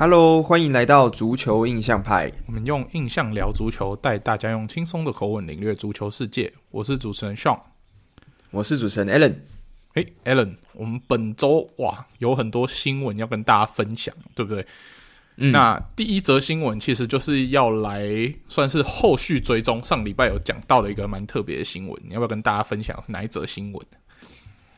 Hello，欢迎来到足球印象派。我们用印象聊足球，带大家用轻松的口吻领略足球世界。我是主持人 Sean，我是主持人 Allen。哎，Allen，我们本周哇有很多新闻要跟大家分享，对不对？嗯，那第一则新闻其实就是要来算是后续追踪上礼拜有讲到的一个蛮特别的新闻，你要不要跟大家分享是哪一则新闻？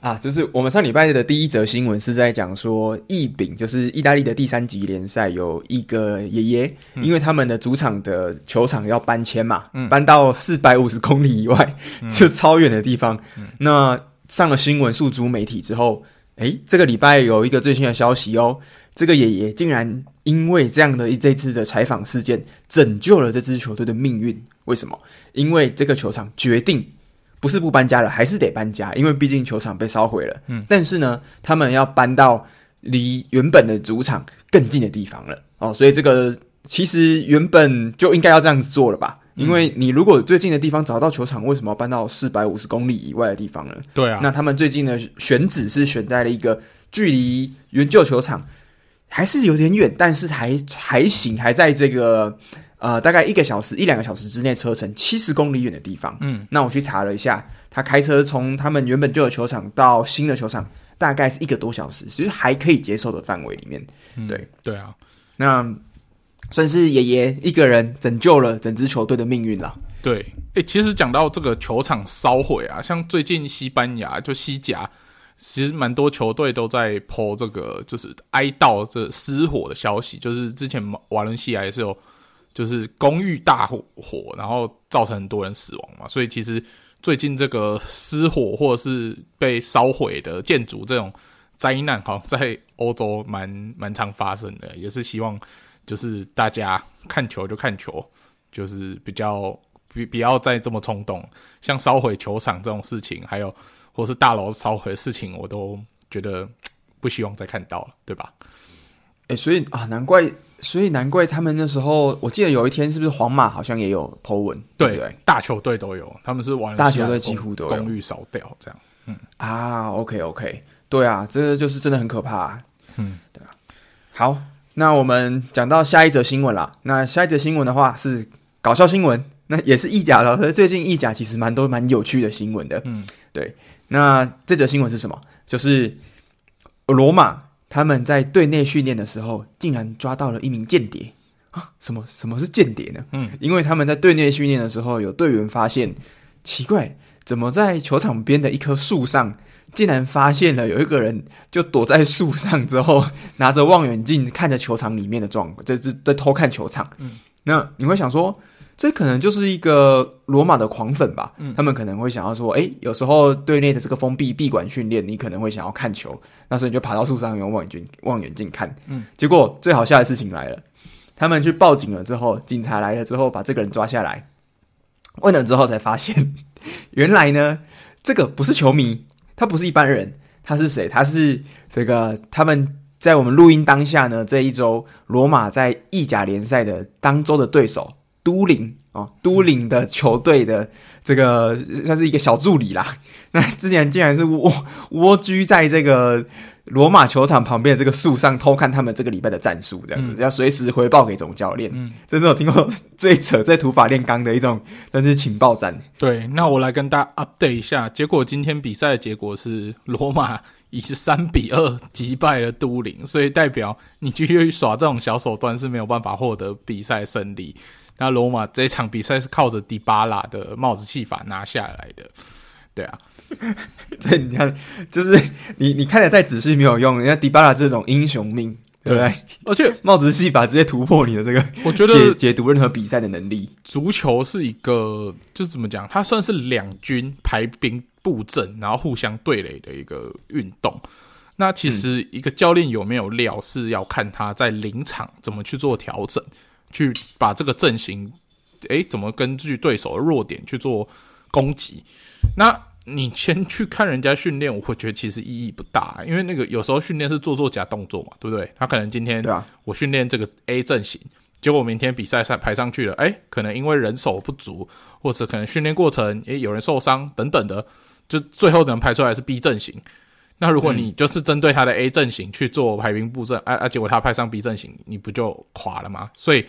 啊，就是我们上礼拜的第一则新闻是在讲说，意丙就是意大利的第三级联赛有一个爷爷，嗯、因为他们的主场的球场要搬迁嘛，嗯、搬到四百五十公里以外，嗯、就超远的地方。嗯、那上了新闻诉诸媒体之后，诶，这个礼拜有一个最新的消息哦，这个爷爷竟然因为这样的一这次的采访事件，拯救了这支球队的命运。为什么？因为这个球场决定。不是不搬家了，还是得搬家，因为毕竟球场被烧毁了。嗯，但是呢，他们要搬到离原本的主场更近的地方了。哦，所以这个其实原本就应该要这样子做了吧？嗯，因为你如果最近的地方找到球场，为什么要搬到四百五十公里以外的地方呢？对啊，那他们最近的选址是选在了一个距离原旧球场还是有点远，但是还还行，还在这个。呃，大概一个小时一两个小时之内车程七十公里远的地方，嗯，那我去查了一下，他开车从他们原本旧的球场到新的球场，大概是一个多小时，其实还可以接受的范围里面。嗯、对对啊，那算是爷爷一个人拯救了整支球队的命运了。对，诶、欸，其实讲到这个球场烧毁啊，像最近西班牙就西甲，其实蛮多球队都在 po 这个就是哀悼这失火的消息，就是之前瓦伦西亚也是有。就是公寓大火，火，然后造成很多人死亡嘛，所以其实最近这个失火或者是被烧毁的建筑这种灾难，好像在欧洲蛮 蛮常发生的，也是希望就是大家看球就看球，就是比较不不要再这么冲动，像烧毁球场这种事情，还有或是大楼烧毁的事情，我都觉得不希望再看到了，对吧？所以啊，难怪。所以难怪他们那时候，我记得有一天是不是皇马好像也有 po 文，对不对？大球队都有，他们是玩大球队几乎都有公寓烧掉这样。嗯啊，OK OK，对啊，这个就是真的很可怕啊。嗯，对啊。好，那我们讲到下一则新闻啦。那下一则新闻的话是搞笑新闻，那也是意甲的。所以最近意甲其实蛮多蛮有趣的新闻的。嗯，对。那这则新闻是什么？就是罗马。他们在队内训练的时候，竟然抓到了一名间谍啊！什么什么是间谍呢？嗯，因为他们在队内训练的时候，有队员发现奇怪，怎么在球场边的一棵树上，竟然发现了有一个人就躲在树上之后，拿着望远镜看着球场里面的状况，在在在偷看球场。嗯，那你会想说，这可能就是一个罗马的狂粉吧？嗯，他们可能会想要说，哎，有时候队内的这个封闭闭馆训练，你可能会想要看球，那时候你就爬到树上用望远镜望远镜看。嗯，结果最好笑的事情来了，他们去报警了之后，警察来了之后把这个人抓下来，问了之后才发现，原来呢，这个不是球迷，他不是一般人，他是谁？他是这个他们在我们录音当下呢，这一周罗马在意甲联赛的当周的对手。都灵啊，都灵的球队的这个算是一个小助理啦。那之前竟然是蜗蜗居在这个罗马球场旁边的这个树上偷看他们这个礼拜的战术，这样子、嗯、要随时回报给总教练。嗯，这是我听过最扯、最土法炼钢的一种，但是情报战。对，那我来跟大家 update 一下，结果今天比赛的结果是罗马以三比二击败了都灵，所以代表你继续耍这种小手段是没有办法获得比赛胜利。那罗马这场比赛是靠着迪巴拉的帽子戏法拿下来的，对啊，这你看，就是你你看的再仔细没有用，人家迪巴拉这种英雄命，对不对？而且 帽子戏法直接突破你的这个，我觉得解解读任何比赛的能力。足球是一个，就是怎么讲，它算是两军排兵布阵，然后互相对垒的一个运动。那其实一个教练有没有料，是要看他在临场怎么去做调整。去把这个阵型，诶，怎么根据对手的弱点去做攻击？那你先去看人家训练，我会觉得其实意义不大，因为那个有时候训练是做做假动作嘛，对不对？他可能今天我训练这个 A 阵型，结果明天比赛上排上去了，诶，可能因为人手不足，或者可能训练过程诶有人受伤等等的，就最后能排出来是 B 阵型。那如果你就是针对他的 A 阵型去做排兵布阵，啊啊，结果他派上 B 阵型，你不就垮了吗？所以，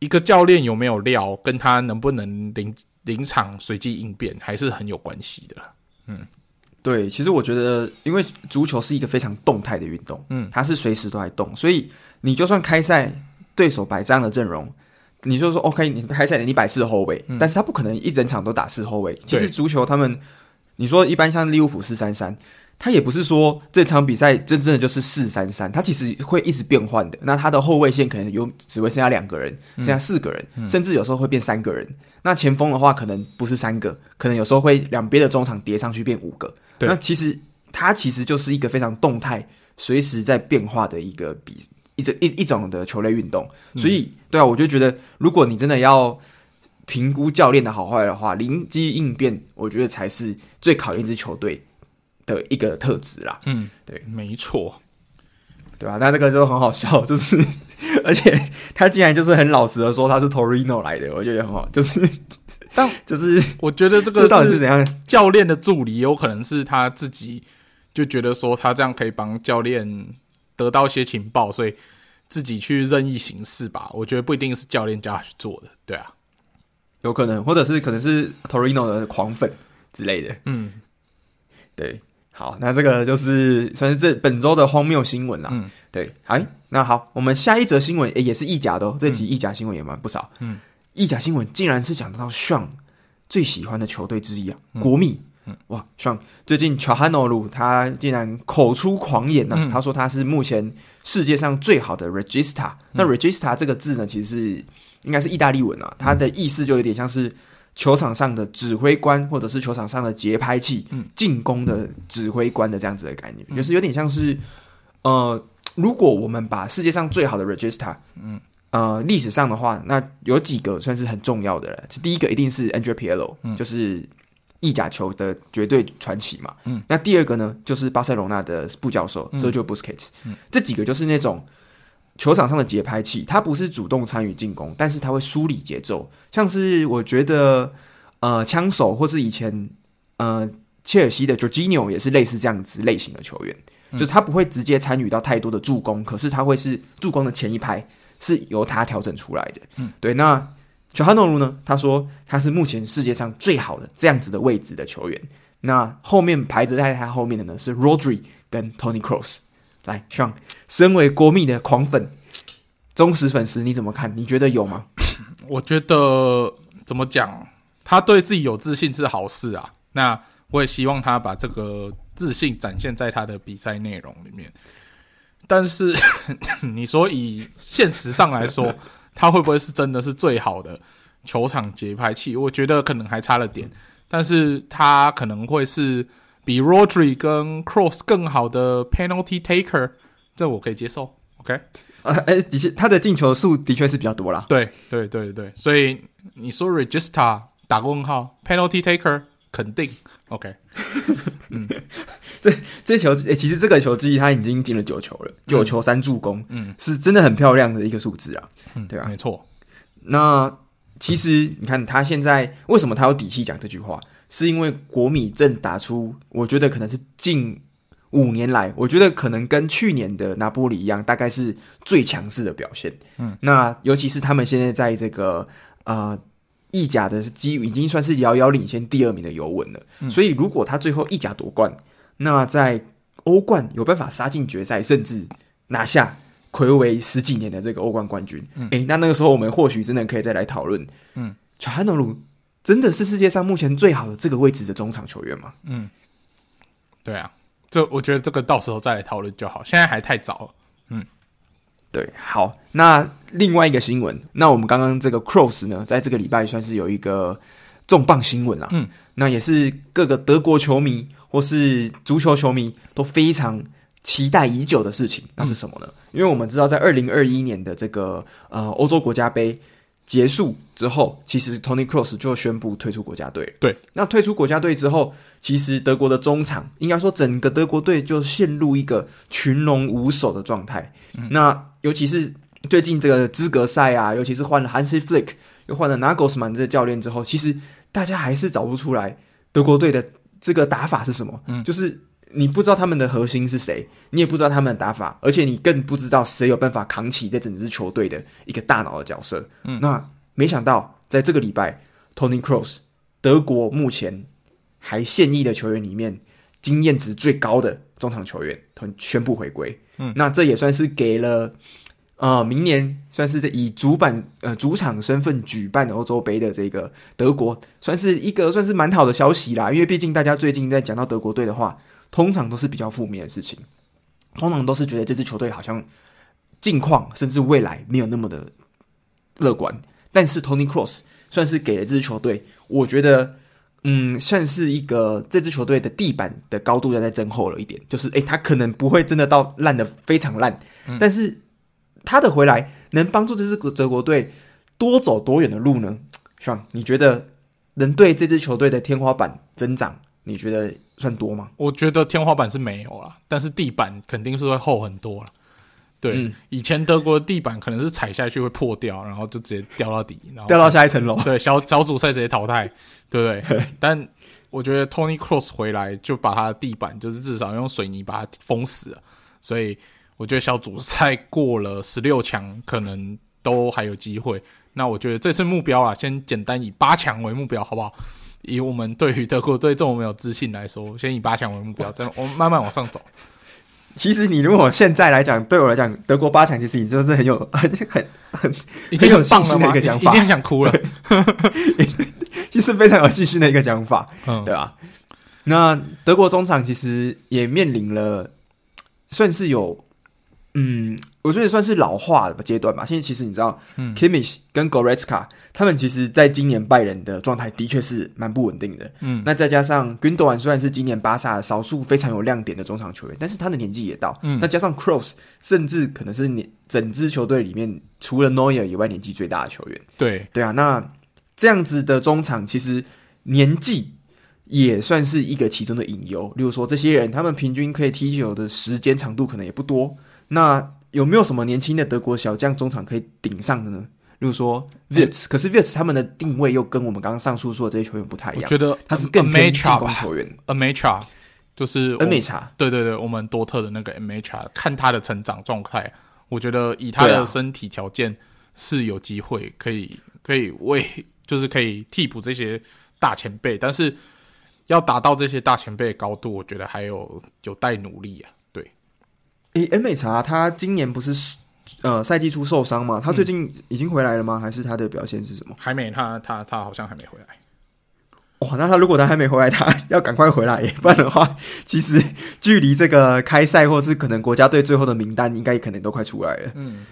一个教练有没有料，跟他能不能临临场随机应变，还是很有关系的。嗯，对，其实我觉得，因为足球是一个非常动态的运动，嗯，它是随时都在动，所以你就算开赛，对手摆这样的阵容，你就说 OK，你开赛你摆四后卫，嗯，但是他不可能一整场都打四后卫。其实足球他们。你说一般像利物浦四三三，他也不是说这场比赛真正的就是四三三，他其实会一直变换的。那他的后卫线可能有只会剩下两个人，剩下四个人，嗯、甚至有时候会变三个人。嗯、那前锋的话可能不是三个，可能有时候会两边的中场叠上去变五个。那其实它其实就是一个非常动态、随时在变化的一个比一种一一种的球类运动。所以，嗯、对啊，我就觉得如果你真的要。评估教练的好坏的话，临机应变，我觉得才是最考验一支球队的一个特质啦。嗯，对，没错，对吧？那这个就很好笑，就是 而且他竟然就是很老实的说他是 Torino 来的，我觉得很好，就是但 就是我觉得这个到底是怎样？教练的助理有可能是他自己就觉得说他这样可以帮教练得到一些情报，所以自己去任意行事吧。我觉得不一定是教练叫他去做的，对啊。有可能，或者是可能是 Torino 的狂粉之类的。嗯，对，好，那这个就是算是这本周的荒谬新闻啦。嗯，对，哎，那好，我们下一则新闻也是意甲的哦。这集意甲新闻也蛮不少。嗯，意甲新闻竟然是讲到 Sean 最喜欢的球队之一啊，嗯、国米。嗯，哇，Sean 最近乔汉诺鲁他竟然口出狂言呢、啊，嗯、他说他是目前世界上最好的 Regista、嗯。那 Regista 这个字呢，其实是。应该是意大利文啊，它的意思就有点像是球场上的指挥官，或者是球场上的节拍器，进攻的指挥官的这样子的概念，就是有点像是，呃，如果我们把世界上最好的 Regista，嗯，呃，历史上的话，那有几个算是很重要的了。第一个一定是 Andrea Pirlo，就是意甲球的绝对传奇嘛。嗯，那第二个呢，就是巴塞罗那的布教授 Sergio Busquets，这几个就是那种。球场上的节拍器，他不是主动参与进攻，但是他会梳理节奏。像是我觉得，呃，枪手或是以前，呃，切尔西的 Jorginho 也是类似这样子类型的球员，嗯、就是他不会直接参与到太多的助攻，可是他会是助攻的前一拍是由他调整出来的。嗯，对。那乔哈诺鲁呢？他说他是目前世界上最好的这样子的位置的球员。那后面排着在他后面的呢是 Rodri 跟 Tony Kroos。来，Sean，身为国米的狂粉、忠实粉丝，你怎么看？你觉得有吗？我觉得怎么讲，他对自己有自信是好事啊。那我也希望他把这个自信展现在他的比赛内容里面。但是 你说以现实上来说，他会不会是真的是最好的球场节拍器？我觉得可能还差了点，但是他可能会是。比 Rodri 跟 Cross 更好的 Penalty Taker，这我可以接受。OK，呃，哎，的确，他的进球数的确是比较多啦。对，对，对，对。所以你说 Regista 打个问号，Penalty Taker 肯定 OK。嗯，这这球，哎，其实这个球技他已经进了九球了，九球三助攻，嗯，是真的很漂亮的一个数字啊。嗯，对啊，没错。那其实你看他现在为什么他有底气讲这句话？是因为国米正打出，我觉得可能是近五年来，我觉得可能跟去年的拿波里一样，大概是最强势的表现。嗯，那尤其是他们现在在这个呃意甲的基已经算是遥遥领先第二名的尤文了。嗯，所以如果他最后意甲夺冠，那在欧冠有办法杀进决赛，甚至拿下魁违十几年的这个欧冠冠军，嗯，诶，那那个时候我们或许真的可以再来讨论，嗯，乔汉诺鲁。真的是世界上目前最好的这个位置的中场球员吗？嗯，对啊，这我觉得这个到时候再来讨论就好，现在还太早了。嗯，对，好，那另外一个新闻，那我们刚刚这个 Cross 呢，在这个礼拜算是有一个重磅新闻啦。嗯，那也是各个德国球迷或是足球球迷都非常期待已久的事情，那是什么呢？嗯，因为我们知道，在二零二一年的这个呃欧洲国家杯。结束之后，其实 Tony Cross 就宣布退出国家队。对，那退出国家队之后，其实德国的中场应该说整个德国队就陷入一个群龙无首的状态。嗯、那尤其是最近这个资格赛啊，尤其是换了 Hansi Flick，又换了 Nagelsmann 这个教练之后，其实大家还是找不出来德国队的这个打法是什么。嗯，就是你不知道他们的核心是谁，你也不知道他们的打法，而且你更不知道谁有办法扛起这整支球队的一个大脑的角色。嗯，那没想到在这个礼拜，Tony Cross 德国目前还现役的球员里面经验值最高的中场球员，他宣布回归。嗯，那这也算是给了。呃，明年算是以主板呃主场身份举办欧洲杯的这个德国，算是一个算是蛮好的消息啦。因为毕竟大家最近在讲到德国队的话，通常都是比较负面的事情，通常都是觉得这支球队好像近况甚至未来没有那么的乐观。但是 Tony Cross 算是给了这支球队，我觉得嗯，算是一个这支球队的地板的高度要再增厚了一点，就是诶，他可能不会真的到烂的非常烂，嗯、但是。他的回来能帮助这支德国队多走多远的路呢？Sean，你觉得能对这支球队的天花板增长，你觉得算多吗？我觉得天花板是没有了，但是地板肯定是会厚很多了。对，嗯、以前德国的地板可能是踩下去会破掉，然后就直接掉到底，然后掉到下一层楼。对，小小组赛直接淘汰，对不 对？但我觉得 Tony Cross 回来就把他的地板就是至少用水泥把它封死了，所以。我觉得小组赛过了十六强，可能都还有机会。那我觉得这次目标啊，先简单以八强为目标，好不好？以我们对于德国队这么没有自信来说，先以八强为目标，再我们慢慢往上走。其实你如果现在来讲，对我来讲，德国八强其实已经是很有 很很很已经很棒了的？一个想法已经很想哭了。其实非常有信心的一个想法，嗯，对吧？那德国中场其实也面临了，算是有。嗯，我觉得算是老化的阶段吧。现在其实你知道，嗯，Kimmich 跟 Goretzka 他们其实在今年拜仁的状态的确是蛮不稳定的。嗯，那再加上 Gundogan 虽然是今年巴萨少数非常有亮点的中场球员，但是他的年纪也到。嗯，那加上 Kroos 甚至可能是你整支球队里面除了 Neuer 以外年纪最大的球员。对，对啊，那这样子的中场其实年纪也算是一个其中的隐忧。例如说，这些人他们平均可以踢球的时间长度可能也不多。那有没有什么年轻的德国小将中场可以顶上的呢？例如说 Wirtz，可是 Wirtz 他们的定位又跟我们刚刚上述说的这些球员不太一样。我觉得他是更偏进攻球员。a m a c h a 就是 Nmecha，对对对，我们多特的那个 Nmecha，看他的成长状态，我觉得以他的身体条件是有机会可以可以为就是可以替补这些大前辈，但是要达到这些大前辈的高度，我觉得还有有待努力啊。诶，M 美茶他今年不是呃赛季初受伤吗？他最近已经回来了吗？还是他的表现是什么？还没，他他他好像还没回来。哇，那他如果他还没回来，他 要赶快回来，不然的话，其实距离这个开赛或是可能国家队最后的名单，应该可能都快出来了。嗯，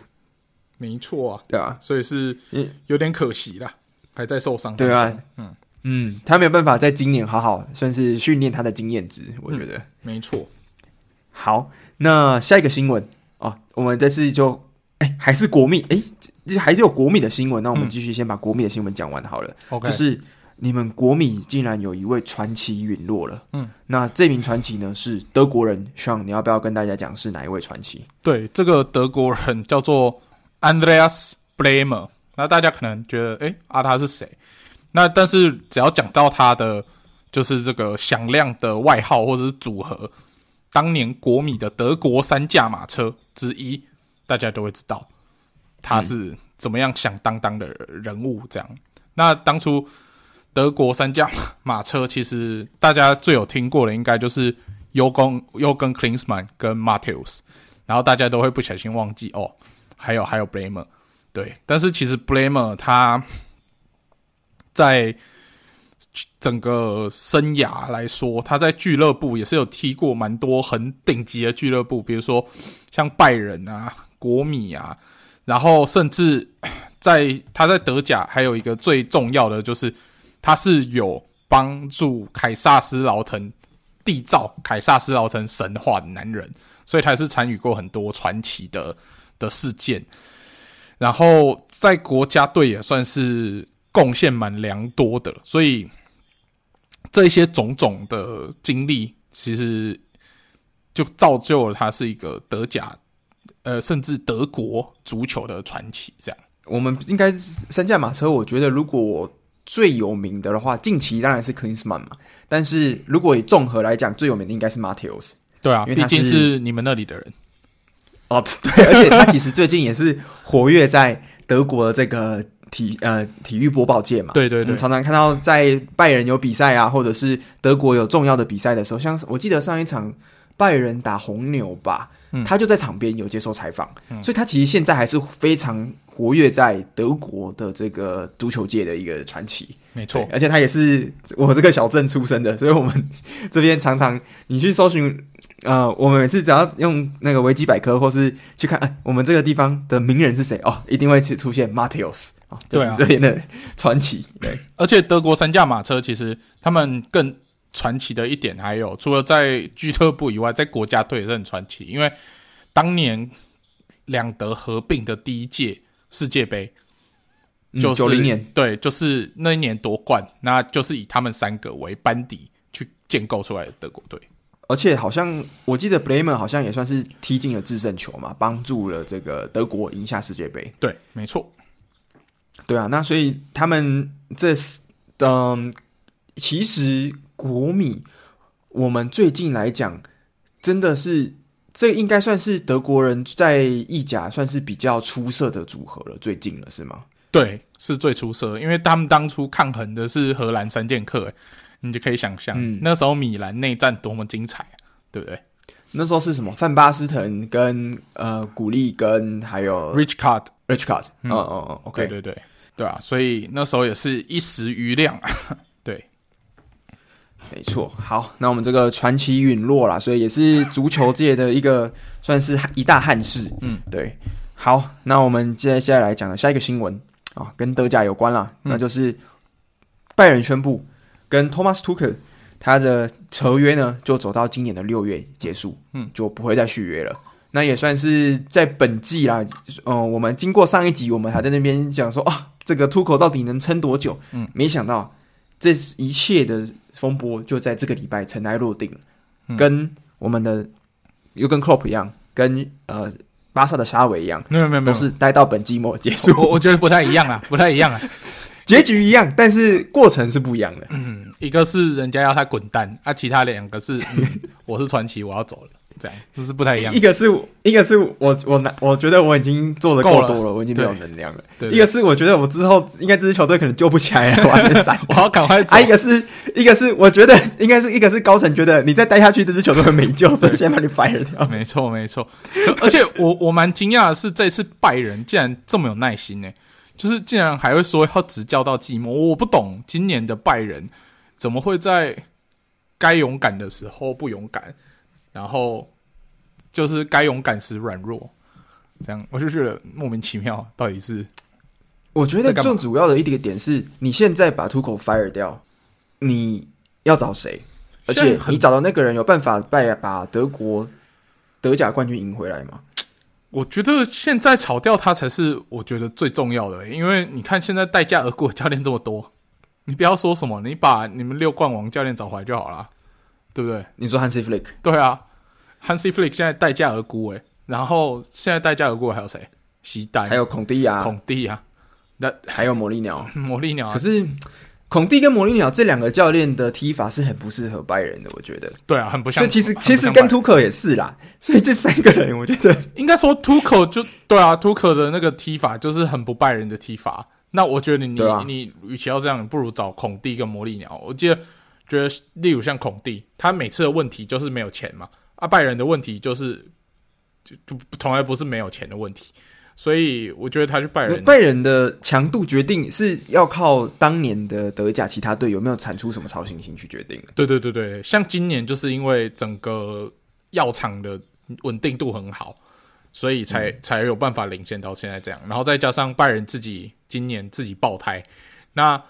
没错啊，对啊，所以是有点可惜啦，还在受伤。对啊，嗯嗯，他没有办法在今年好好算是训练他的经验值，我觉得、嗯、没错。好。那下一个新闻啊，我们这次就哎、欸、还是国米哎、欸，还是有国米的新闻。那我们继续先把国米的新闻讲完好了。OK，、嗯、就是你们国米竟然有一位传奇陨落了。嗯，那这名传奇呢是德国人，Sean，你要不要跟大家讲是哪一位传奇？对，这个德国人叫做 Andreas Blamer。那大家可能觉得哎、欸、啊他是谁？那但是只要讲到他的就是这个响亮的外号或者是组合。当年国米的德国三驾马车之一，大家都会知道他是怎么样响当当的人物。这样，那当初德国三驾马车，其实大家最有听过的，应该就是 Jürgen Jürgen Klinsmann 跟 Matthäus，然后大家都会不小心忘记哦，还有还有 Bremer，对，但是其实 Bremer 他在。整个生涯来说，他在俱乐部也是有踢过蛮多很顶级的俱乐部，比如说像拜仁啊、国米啊，然后甚至在他在德甲还有一个最重要的就是，他是有帮助凯撒斯劳滕缔造凯撒斯劳滕神话的男人，所以他是参与过很多传奇的的事件，然后在国家队也算是贡献蛮良多的，所以。这些种种的经历，其实就造就了他是一个德甲，呃，甚至德国足球的传奇。这样，我们应该三驾马车。我觉得，如果最有名的的话，近期当然是 Klinsmann 嘛。但是如果以综合来讲，最有名的应该是 Matheus。对啊，因为毕竟是你们那里的人。哦，对，而且他其实最近也是活跃在德国的这个体呃体育播报界嘛。对对对，我们常常看到在拜仁有比赛啊，或者是德国有重要的比赛的时候，像我记得上一场拜仁打红牛吧。他就在场边有接受采访，嗯，所以他其实现在还是非常活跃在德国的这个足球界的一个传奇。没错，而且他也是我这个小镇出生的，所以我们 这边常常你去搜寻，呃，我们每次只要用那个维基百科或是去看，哎，我们这个地方的名人是谁哦，一定会去出现 Matheus 啊，就是这边的传奇。对，对，而且德国三驾马车其实他们更。传奇的一点还有，除了在俱乐部以外，在国家队也是很传奇。因为当年两德合并的第一届世界杯，就是九零年，对，就是那一年夺冠，那就是以他们三个为班底去建构出来的德国队。而且好像我记得 Bremen 好像也算是踢进了制胜球嘛，帮助了这个德国赢下世界杯。对，没错。对啊，那所以他们这是嗯，其实。国米，我们最近来讲，真的是这应该算是德国人在意甲算是比较出色的组合了。最近了是吗？对，是最出色，因为他们当初抗衡的是荷兰三剑客，你就可以想象，嗯，那时候米兰内战多么精彩，对不对？那时候是什么？范巴斯滕跟呃古利跟还有 Rich Card，Rich Card，嗯嗯嗯，OK，对对对对啊，所以那时候也是一时瑜亮。对没错，好，那我们这个传奇陨落啦，所以也是足球界的一个算是一大憾事。嗯，对。好，那我们接下来讲的下一个新闻啊，跟德甲有关啦，嗯、那就是拜仁宣布跟 Thomas Tuchel 他的合约呢，就走到今年的六月结束，嗯，就不会再续约了。那也算是在本季啦，嗯、呃，我们经过上一集，我们还在那边讲说啊，这个 Tuchel 到底能撑多久？嗯，没想到这一切的。风波就在这个礼拜尘埃落定了，嗯、跟我们的又跟 Klopp 一样，跟呃巴萨的沙维一样，没有没有没有，都是待到本季末结束。我我觉得不太一样啊，不太一样啊，结局一样，但是过程是不一样的。嗯，一个是人家要他滚蛋，啊，其他两个是、嗯、我是传奇，我要走了。这样就是不太一样。一个是，一个是我我拿，我觉得我已经做的够多了，我已经没有能量了。对，一个是我觉得我之后应该这支球队可能救不起来了，我要先闪，我要赶快走。啊，一个是，一个是我觉得应该是一个是高层觉得你再待下去，这支球队会没救，所以先把你 fire 掉。没错，没错。而且我我蛮惊讶的是，这次拜仁竟然这么有耐心呢，就是竟然还会说要执教到寂寞。我不懂今年的拜仁怎么会在该勇敢的时候不勇敢，然后。就是该勇敢时软弱，这样我就觉得莫名其妙。到底是？我觉得最主要的一个点是，你现在把 Tuchel fire 掉，你要找谁？而且你找到那个人有办法把把德国德甲冠军赢回来吗？我觉得现在炒掉他才是我觉得最重要的，因为你看现在待价而沽的教练这么多，你不要说什么，你把你们六冠王教练找回来就好了，对不对？你说 Hansi Flick？对啊。Hansi Flick 现在待价而沽诶，然后现在待价而沽还有谁？西代还有孔蒂啊，孔蒂啊，那还有魔力 鸟，魔力鸟。可是孔蒂跟魔力鸟这两个教练的踢法是很不适合拜仁的，我觉得。对啊，很不像。所以其实其实跟图可也是啦，所以这三个人我觉得应该说图可就对啊，图可的那个踢法就是很不拜仁的踢法。那我觉得你、啊、你与其要这样，你不如找孔蒂跟魔力鸟。我记得觉得例如像孔蒂，他每次的问题就是没有钱嘛。啊、拜仁的问题就是，就就从来不是没有钱的问题，所以我觉得他去拜仁，拜仁的强度决定是要靠当年的德甲其他队有没有产出什么超新星去决定。对对对对，像今年就是因为整个药厂的稳定度很好，所以才、嗯、才有办法领先到现在这样。然后再加上拜仁自己今年自己爆胎，那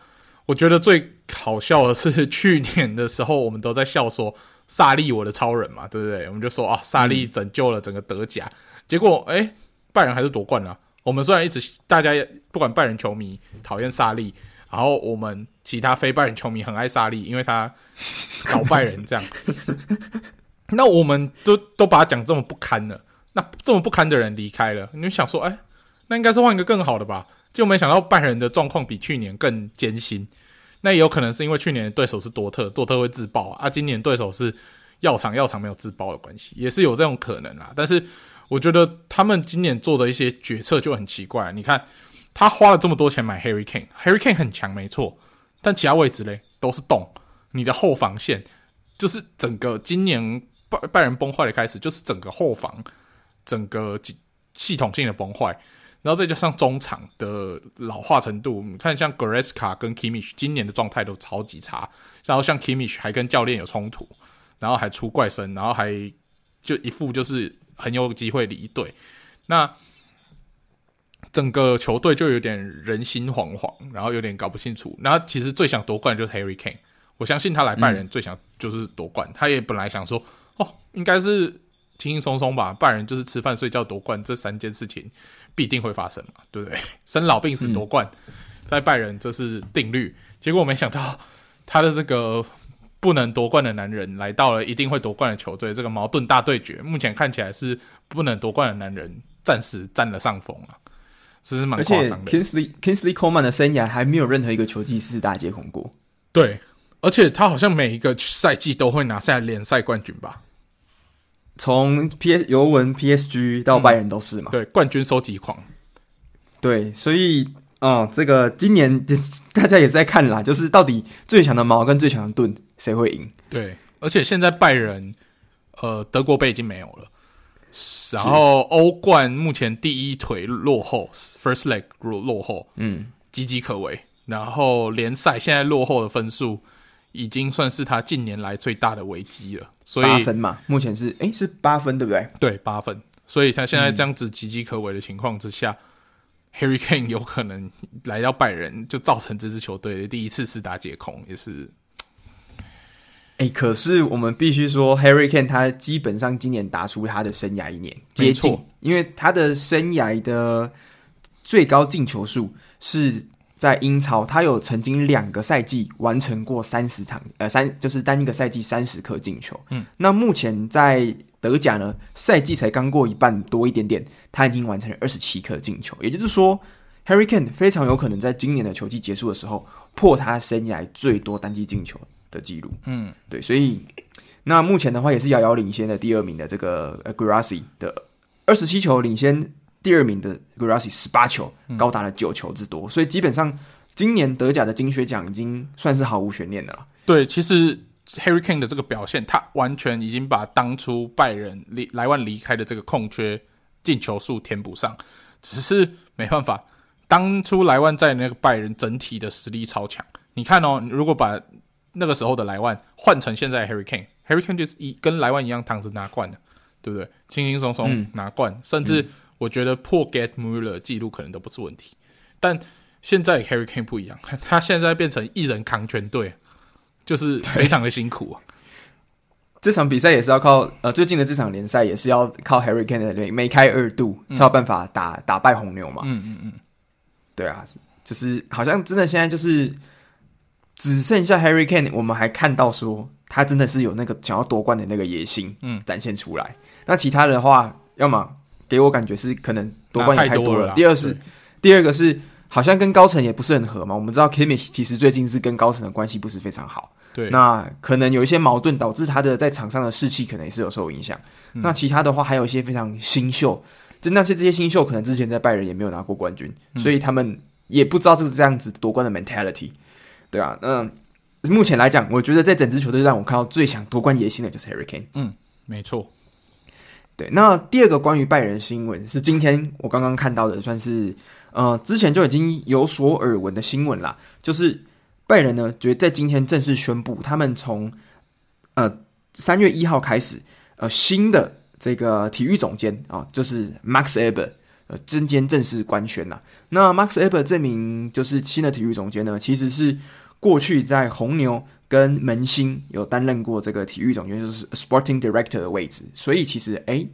我觉得最好笑的是去年的时候，我们都在笑说。萨利，我的超人嘛，对不对？我们就说啊，萨利拯救了整个德甲，嗯、结果诶，拜仁还是夺冠了。我们虽然一直大家不管拜仁球迷讨厌萨利，然后我们其他非拜仁球迷很爱萨利，因为他搞拜仁这样。那我们都都把他讲这么不堪了，那这么不堪的人离开了，你就想说，哎，那应该是换一个更好的吧？就没想到拜仁的状况比去年更艰辛。那也有可能是因为去年的对手是多特，多特会自爆啊，今年对手是药厂，药厂没有自爆的关系，也是有这种可能啊。但是我觉得他们今年做的一些决策就很奇怪。你看，他花了这么多钱买 Harry Kane，Harry Kane 很强没错，但其他位置嘞都是洞。你的后防线就是整个今年拜拜仁崩坏的开始，就是整个后防整个系统性的崩坏。然后再加上中场的老化程度，你看像 Goreska 跟 Kimmich 今年的状态都超级差，然后像 Kimmich 还跟教练有冲突，然后还出怪声，然后还就一副就是很有机会离队，那整个球队就有点人心惶惶，然后有点搞不清楚。那其实最想夺冠就是 Harry Kane，我相信他来拜仁最想就是夺冠，嗯、他也本来想说哦，应该是轻轻松松吧，拜仁就是吃饭睡觉夺冠这三件事情。必定会发生嘛，对不对？生老病死夺冠，嗯、在拜仁这是定律。结果我没想到，他的这个不能夺冠的男人来到了一定会夺冠的球队，这个矛盾大对决，目前看起来是不能夺冠的男人暂时占了上风啊，这是蛮夸张的。Kingsley Kingsley Coman 的生涯还没有任何一个球季四大皆空过。对，而且他好像每一个赛季都会拿下联赛冠军吧。从 P.S. 尤文 P.S.G 到拜仁都是嘛？嗯、对，冠军收集狂。对，所以啊、哦，这个今年 大家也是在看啦，就是到底最强的矛跟最强的盾谁会赢？对，而且现在拜仁，呃，德国杯已经没有了，然后欧冠目前第一腿落后，First leg 落落后，嗯，岌岌可危。然后联赛现在落后的分数。已经算是他近年来最大的危机了，所以八分嘛，目前是诶是八分对不对？对，八分，所以他现在这样子岌岌可危的情况之下，嗯，Harry Kane 有可能来到拜仁，就造成这支球队的第一次四大皆空，也是。诶，可是我们必须说，Harry Kane 他基本上今年打出他的生涯一年，接近，因为他的生涯的最高进球数是。在英超，他有曾经两个赛季完成过三十场，呃，三就是单一个赛季三十颗进球。嗯，那目前在德甲呢，赛季才刚过一半多一点点，他已经完成了二十七颗进球。也就是说，Harry Kane 非常有可能在今年的球季结束的时候破他生涯最多单季进球的记录。嗯，对，所以那目前的话也是遥遥领先的第二名的这个 Guirassy 的二十七球领先。第二名的 Guirassy 十八球，高达了九球之多，嗯，所以基本上今年德甲的金靴奖已经算是毫无悬念的了。对，其实 Harry Kane 的这个表现，他完全已经把当初拜仁离莱万离开的这个空缺进球数填补上，只是没办法，当初莱万在那个拜仁整体的实力超强。你看哦，如果把那个时候的莱万换成现在 Harry Kane，Harry Kane 就是一跟莱万一样躺着拿冠的，对不对？轻轻松松拿冠，甚至，我觉得破 Get Muller 记录可能都不是问题，但现在 Harry Kane 不一样，他现在变成一人扛全队，就是非常的辛苦啊。这场比赛也是要靠呃，最近的这场联赛也是要靠 Harry Kane 的梅开二度才有办法打打败红牛嘛。嗯嗯嗯，对啊，就是好像真的现在就是只剩下 Harry Kane，我们还看到说他真的是有那个想要夺冠的那个野心，嗯，展现出来。那其他的话，要么。给我感觉是可能夺冠也太多了。第二是，第二个是好像跟高层也不是很合嘛。我们知道 Kimmich 其实最近是跟高层的关系不是非常好。对，那可能有一些矛盾，导致他的在场上的士气可能也是有受影响。嗯。那其他的话，还有一些非常新秀，就那些这些新秀可能之前在拜仁也没有拿过冠军，嗯，所以他们也不知道这个这样子夺冠的 mentality。对啊，那目前来讲，我觉得在整支球队让我看到最想夺冠野心的就是 Harry Kane。嗯，没错。对，那第二个关于拜仁新闻是今天我刚刚看到的，算是呃之前就已经有所耳闻的新闻啦。就是拜仁呢，觉得在今天正式宣布，他们从呃三月一号开始，呃新的这个体育总监啊、就是 Max Eber，呃，今天正式官宣啦。那 Max Eber 这名就是新的体育总监呢，其实是过去在红牛。跟门兴有担任过这个体育总监，就是 Sporting Director 的位置，所以其实诶，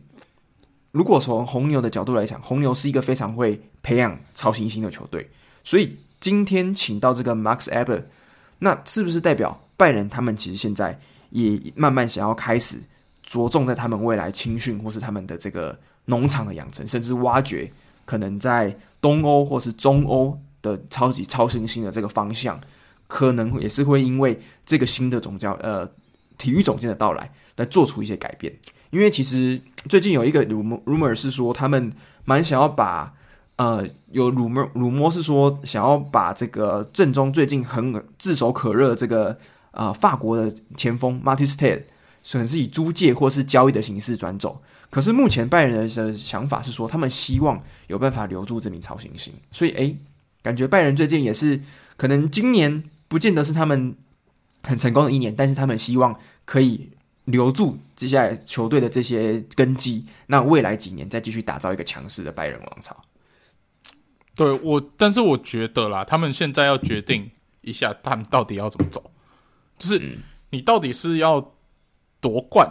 如果从红牛的角度来讲，红牛是一个非常会培养超新星的球队，所以今天请到这个 Max Eber，那是不是代表拜仁他们其实现在也慢慢想要开始着重在他们未来青训或是他们的这个农场的养成，甚至挖掘可能在东欧或是中欧的超级超新星的这个方向，可能也是会因为这个新的总教呃体育总监的到来来做出一些改变。因为其实最近有一个 rumor rumor 是说，他们蛮想要把呃有 rumor rumor 是说想要把这个阵中最近很炙手可热这个呃法国的前锋 Mathys Tel 可能是以租借或是交易的形式转走。可是目前拜仁的想法是说，他们希望有办法留住这名超新星。所以诶，感觉拜仁最近也是可能今年不见得是他们很成功的一年，但是他们希望可以。留住接下来球队的这些根基，那未来几年再继续打造一个强势的拜仁王朝。对我，但是我觉得啦，他们现在要决定一下，他们到底要怎么走。就是你到底是要夺冠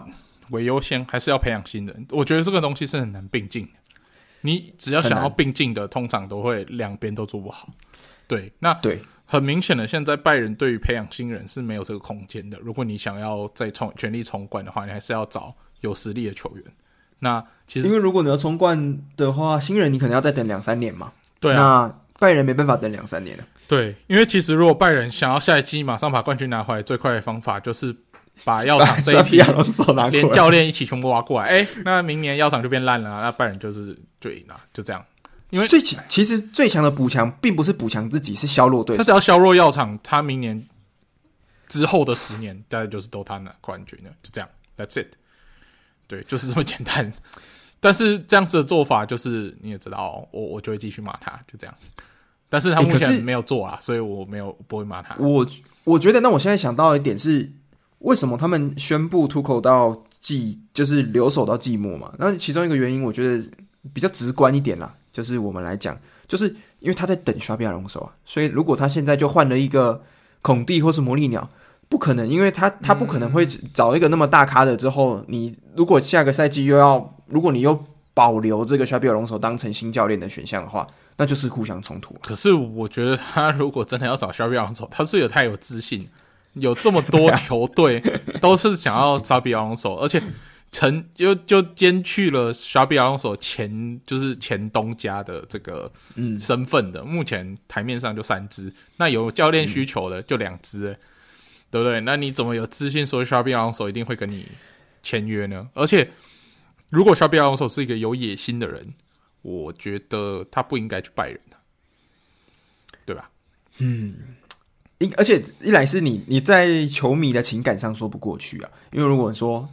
为优先，还是要培养新人？我觉得这个东西是很难并进的。你只要想要并进的，通常都会两边都做不好。对，那对。很明显的，现在拜仁对于培养新人是没有这个空间的。如果你想要再冲全力冲冠的话，你还是要找有实力的球员。那其实，因为如果你要冲冠的话，新人你可能要再等两三年嘛。对啊，那拜仁没办法等两三年了。对，因为其实如果拜仁想要下一季马上把冠军拿回来，最快的方法就是把药厂这一批 连教练一起全部挖过来。哎、欸，那明年药厂就变烂了，那拜仁就是就赢了，就这样。因为最强其实最强的补强，并不是补强自己，是削弱对手。他只要削弱药厂，他明年之后的十年，大概就是都他拿冠军了。就这样，That's it。对，就是这么简单。但是这样子的做法，就是你也知道，我我就会继续骂他，就这样。但是他目前没有做啊，所以我没有不会骂他。我我觉得，那我现在想到一点是，为什么他们宣布出口到寂，就是留守到寂寞嘛？那其中一个原因，我觉得比较直观一点啦。就是我们来讲，就是因为他在等沙比亚龙手啊，所以如果他现在就换了一个孔蒂或是魔力鸟，不可能，因为他他不可能会找一个那么大咖的。之后你如果下个赛季又要，如果你又保留这个沙比亚龙手当成新教练的选项的话，那就是互相冲突。可是我觉得他如果真的要找沙比亚龙手，他是有太有自信，有这么多 球队都是想要沙比亚龙手，而且。成就就兼去了 Xabi Alonso 前就是前东家的这个身份的，嗯、目前台面上就三支，那有教练需求的就两支，嗯、对不对？那你怎么有自信说 Xabi Alonso 一定会跟你签约呢？而且，如果 Xabi Alonso 是一个有野心的人，我觉得他不应该去拜仁的，对吧？嗯，一而且一来是你你在球迷的情感上说不过去啊，因为如果说。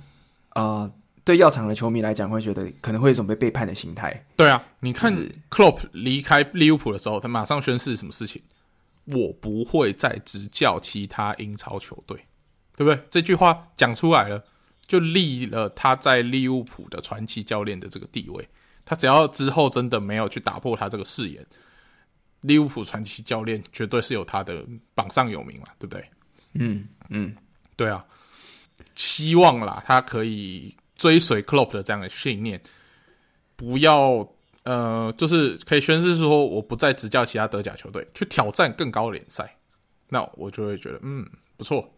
啊、呃，对药厂的球迷来讲，会觉得可能会有一种被背叛的心态。对啊，你看克洛普离开利物浦的时候，他马上宣誓什么事情？我不会再执教其他英超球队，对不对？这句话讲出来了，就立了他在利物浦的传奇教练的这个地位。他只要之后真的没有去打破他这个誓言，利物浦传奇教练绝对是有他的榜上有名嘛，对不对？嗯嗯，对啊。希望啦，他可以追随 Klopp 的这样的信念，不要呃，就是可以宣誓说我不再执教其他德甲球队，去挑战更高联赛。那我就会觉得，嗯，不错，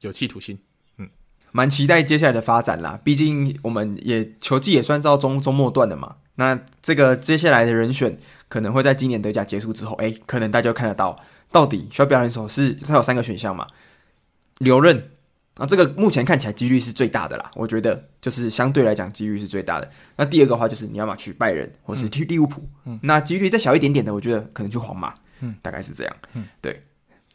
有企图心，嗯，蛮期待接下来的发展啦。毕竟我们也球季也算到中中末段了嘛。那这个接下来的人选可能会在今年德甲结束之后，哎，可能大家就看得到到底需要表人手是他有三个选项嘛，留任。那这个目前看起来几率是最大的啦，我觉得就是相对来讲几率是最大的。那第二个的话就是你要么去拜仁，或是去利物浦，嗯，那几率再小一点点的，我觉得可能去皇马，嗯，大概是这样，嗯，对。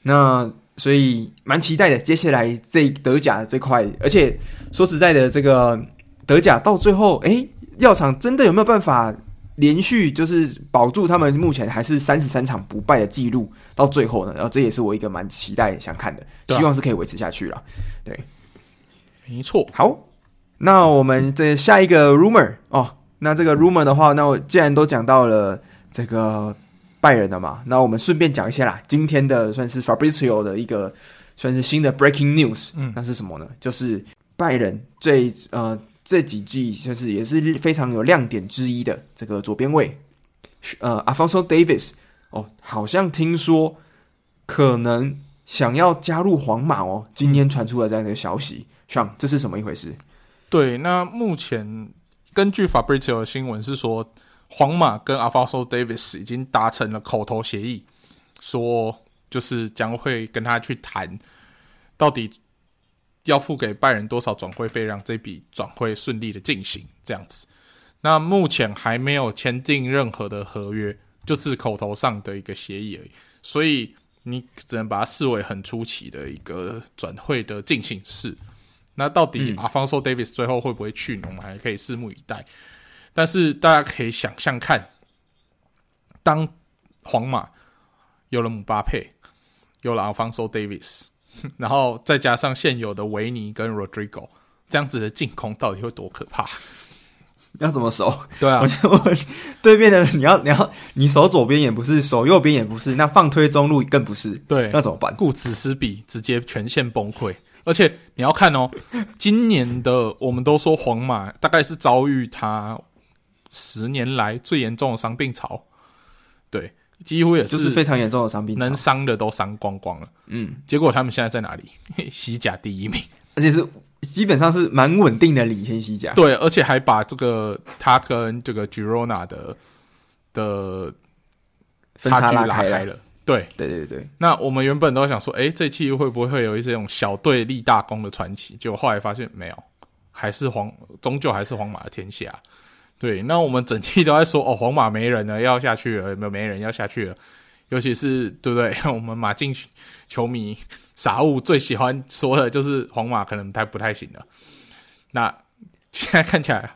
那所以蛮期待的，接下来这德甲这块，而且说实在的，这个德甲到最后，诶，药厂真的有没有办法？连续就是保住他们目前还是三十三场不败的记录，到最后呢，然后这也是我一个蛮期待想看的，希望是可以维持下去了。对，没错。好，那我们这下一个 rumor 哦，那这个 rumor 的话，那我既然都讲到了这个拜仁的嘛，那我们顺便讲一下啦。今天的算是 Fabrizio 的一个算是新的 breaking news，嗯，那是什么呢？就是拜仁最呃。这几季就是也是非常有亮点之一的这个左边卫，呃，Alphonso Davis 哦，好像听说可能想要加入皇马哦，今天传出了这样的消息，上这是什么一回事？对，那目前根据 Fabrizio 的新闻是说，皇马跟 Alphonso Davis 已经达成了口头协议，说就是将会跟他去谈，到底要付给拜仁多少转会费，让这笔转会顺利的进行。这样子，那目前还没有签订任何的合约，就是口头上的一个协议而已。所以你只能把它视为很初期的一个转会的进行式。那到底 Alphonso Davies 最后会不会去？我们还可以拭目以待。但是大家可以想象看，当皇马有了姆巴佩，有了 Alphonso Davies，然后再加上现有的维尼跟 Rodrigo，这样子的进攻到底会多可怕？要怎么守？对啊，我就问对面的 你要你要你守左边也不是，守右边也不是，那放推中路更不是。对，那怎么办？顾此失彼，直接全线崩溃。而且你要看哦，今年的我们都说皇马大概是遭遇他。十年来最严重的伤病潮，对，几乎也是就是非常严重的伤病，能伤的都伤光光了。嗯，结果他们现在在哪里？西甲第一名，而且是基本上是蛮稳定的领先西甲。对，而且还把这个他跟这个 Girona 的的差距拉开了。对，对对对。那我们原本都想说，哎，这期会不会有一些这种小队立大功的传奇？结果后来发现没有，还是皇，终究还是皇马的天下。对，那我们整期都在说哦，皇马没人了，要下去了，有没有没人要下去了？尤其是对不对？我们马竞球迷傻物最喜欢说的就是皇马可能太不太行了。那现在看起来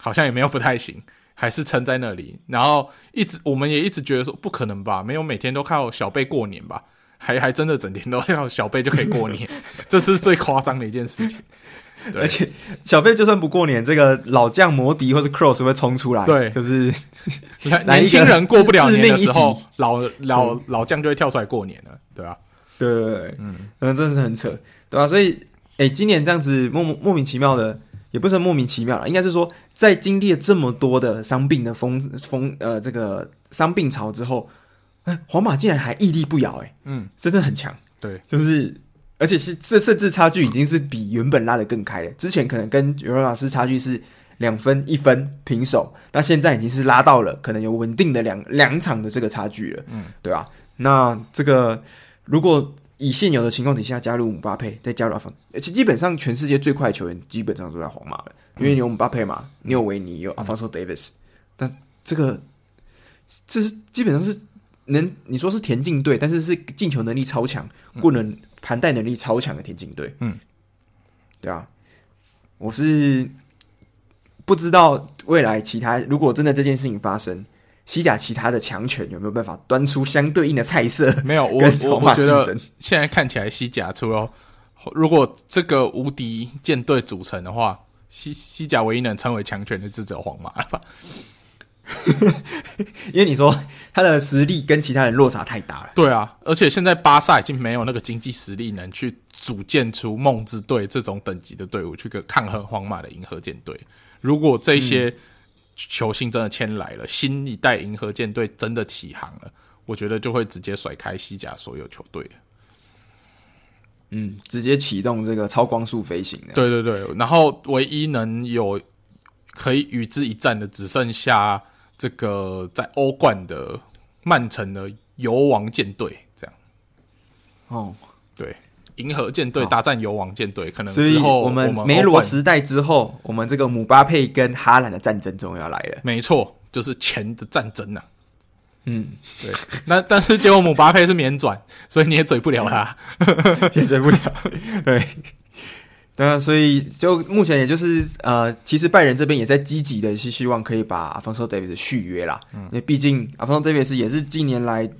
好像也没有不太行，还是撑在那里。然后一直我们也一直觉得说不可能吧，没有每天都靠小贝过年吧？还还真的整天都要小贝就可以过年，这是最夸张的一件事情。对而且小费就算不过年，这个老将摩迪或是 Cross 会冲出来。对，就是 年轻人过不了年的时候，老老、嗯、老将就会跳出来过年了，对吧、啊？对对对，嗯，嗯，真的是很扯，对吧、啊？所以，哎、欸，今年这样子莫莫名其妙的，也不是莫名其妙了，应该是说，在经历了这么多的伤病的风风呃这个伤病潮之后，哎、欸，皇马竟然还屹立不摇，哎，嗯，真的很强，对，就是。而且是这甚至差距已经是比原本拉的更开了。之前可能跟尤文图斯差距是两分一分平手，那现在已经是拉到了可能有稳定的两两场的这个差距了，嗯，对吧？那这个如果以现有的情况底下加入姆巴佩，再加入阿方，而且基本上全世界最快的球员基本上都在皇马了，因为有姆巴佩嘛，你有维尼，有阿方索·戴维斯，那这个这是基本上是能你说是田径队，但是是进球能力超强，过能。盘带能力超强的田径队，嗯，对啊，我是不知道未来其他如果真的这件事情发生，西甲其他的强权有没有办法端出相对应的菜色？没有，我我我觉得现在看起来西甲除了如果这个无敌舰队组成的话，西西甲唯一能称为强权的只有皇马了吧。因为你说他的实力跟其他人落差太大了。对啊，而且现在巴萨已经没有那个经济实力能去组建出梦之队这种等级的队伍去个抗衡皇马的银河舰队。如果这些球星真的签来了，嗯、新一代银河舰队真的起航了，我觉得就会直接甩开西甲所有球队。嗯，直接启动这个超光速飞行。对对对，然后唯一能有可以与之一战的，只剩下。这个在欧冠的曼城的游王舰队这样，哦，对，银河舰队大战游王舰队，可能之后我们梅罗时代之后，我们这个姆巴佩跟哈兰的战争终于要来了。没错，就是钱的战争呐、啊。嗯，对。那 但是结果姆巴佩是免转，所以你也嘴不了他，也嘴不了。对。对啊，所以就目前也就是呃，其实拜仁这边也在积极的是希望可以把 Alphonso Davies 续约啦，嗯，因为毕竟 Alphonso Davies 也是近年来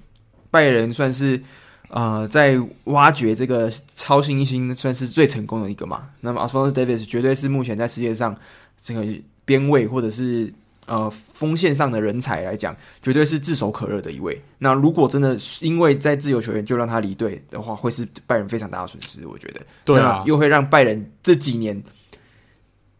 拜仁算是呃在挖掘这个超新星算是最成功的一个嘛。那么 Alphonso Davies 绝对是目前在世界上这个边位或者是。呃，锋线上的人才来讲，绝对是炙手可热的一位。那如果真的因为在自由球员就让他离队的话，会是拜仁非常大的损失。我觉得，对啊，又会让拜仁这几年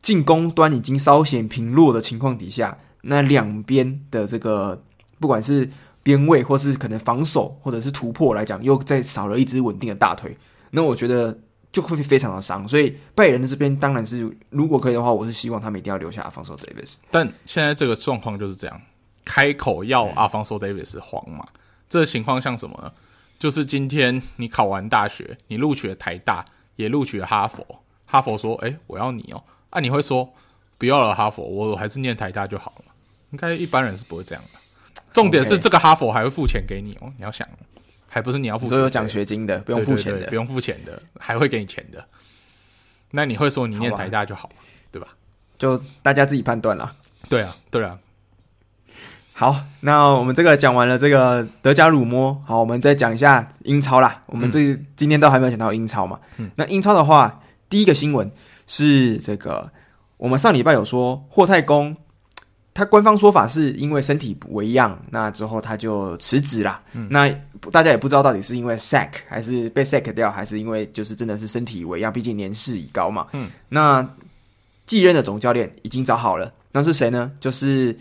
进攻端已经稍显平弱的情况底下，那两边的这个不管是边卫或是可能防守或者是突破来讲，又再少了一支稳定的大腿。那我觉得就会非常的伤。所以拜仁的这边当然是，如果可以的话，我是希望他们一定要留下阿方索·戴维斯。但现在这个状况就是这样，开口要阿方索·戴维斯皇马，这个情况像什么呢？就是今天你考完大学，你录取了台大，也录取了哈佛，哈佛说：“哎，我要你哦。”啊，你会说不要了，哈佛，我还是念台大就好了。应该一般人是不会这样的。重点是这个哈佛还会付钱给你哦，你要想，还不是你要付钱，所有奖学金的，不用付钱的，不用付钱的，还会给你钱的。那你会说你念台大就好，好对吧？就大家自己判断啦。对啊，对啊。好，那我们这个讲完了这个德甲辱没，好，我们再讲一下英超啦。我们这今天都还没有讲到英超嘛？嗯，那英超的话，第一个新闻是这个，我们上礼拜有说霍太公。他官方说法是因为身体不为恙，那之后他就辞职啦。嗯、那大家也不知道到底是因为 sack 还是被 sack 掉，还是因为就是真的是身体为恙，毕竟年事已高嘛。嗯，那继任的总教练已经找好了，那是谁呢？就是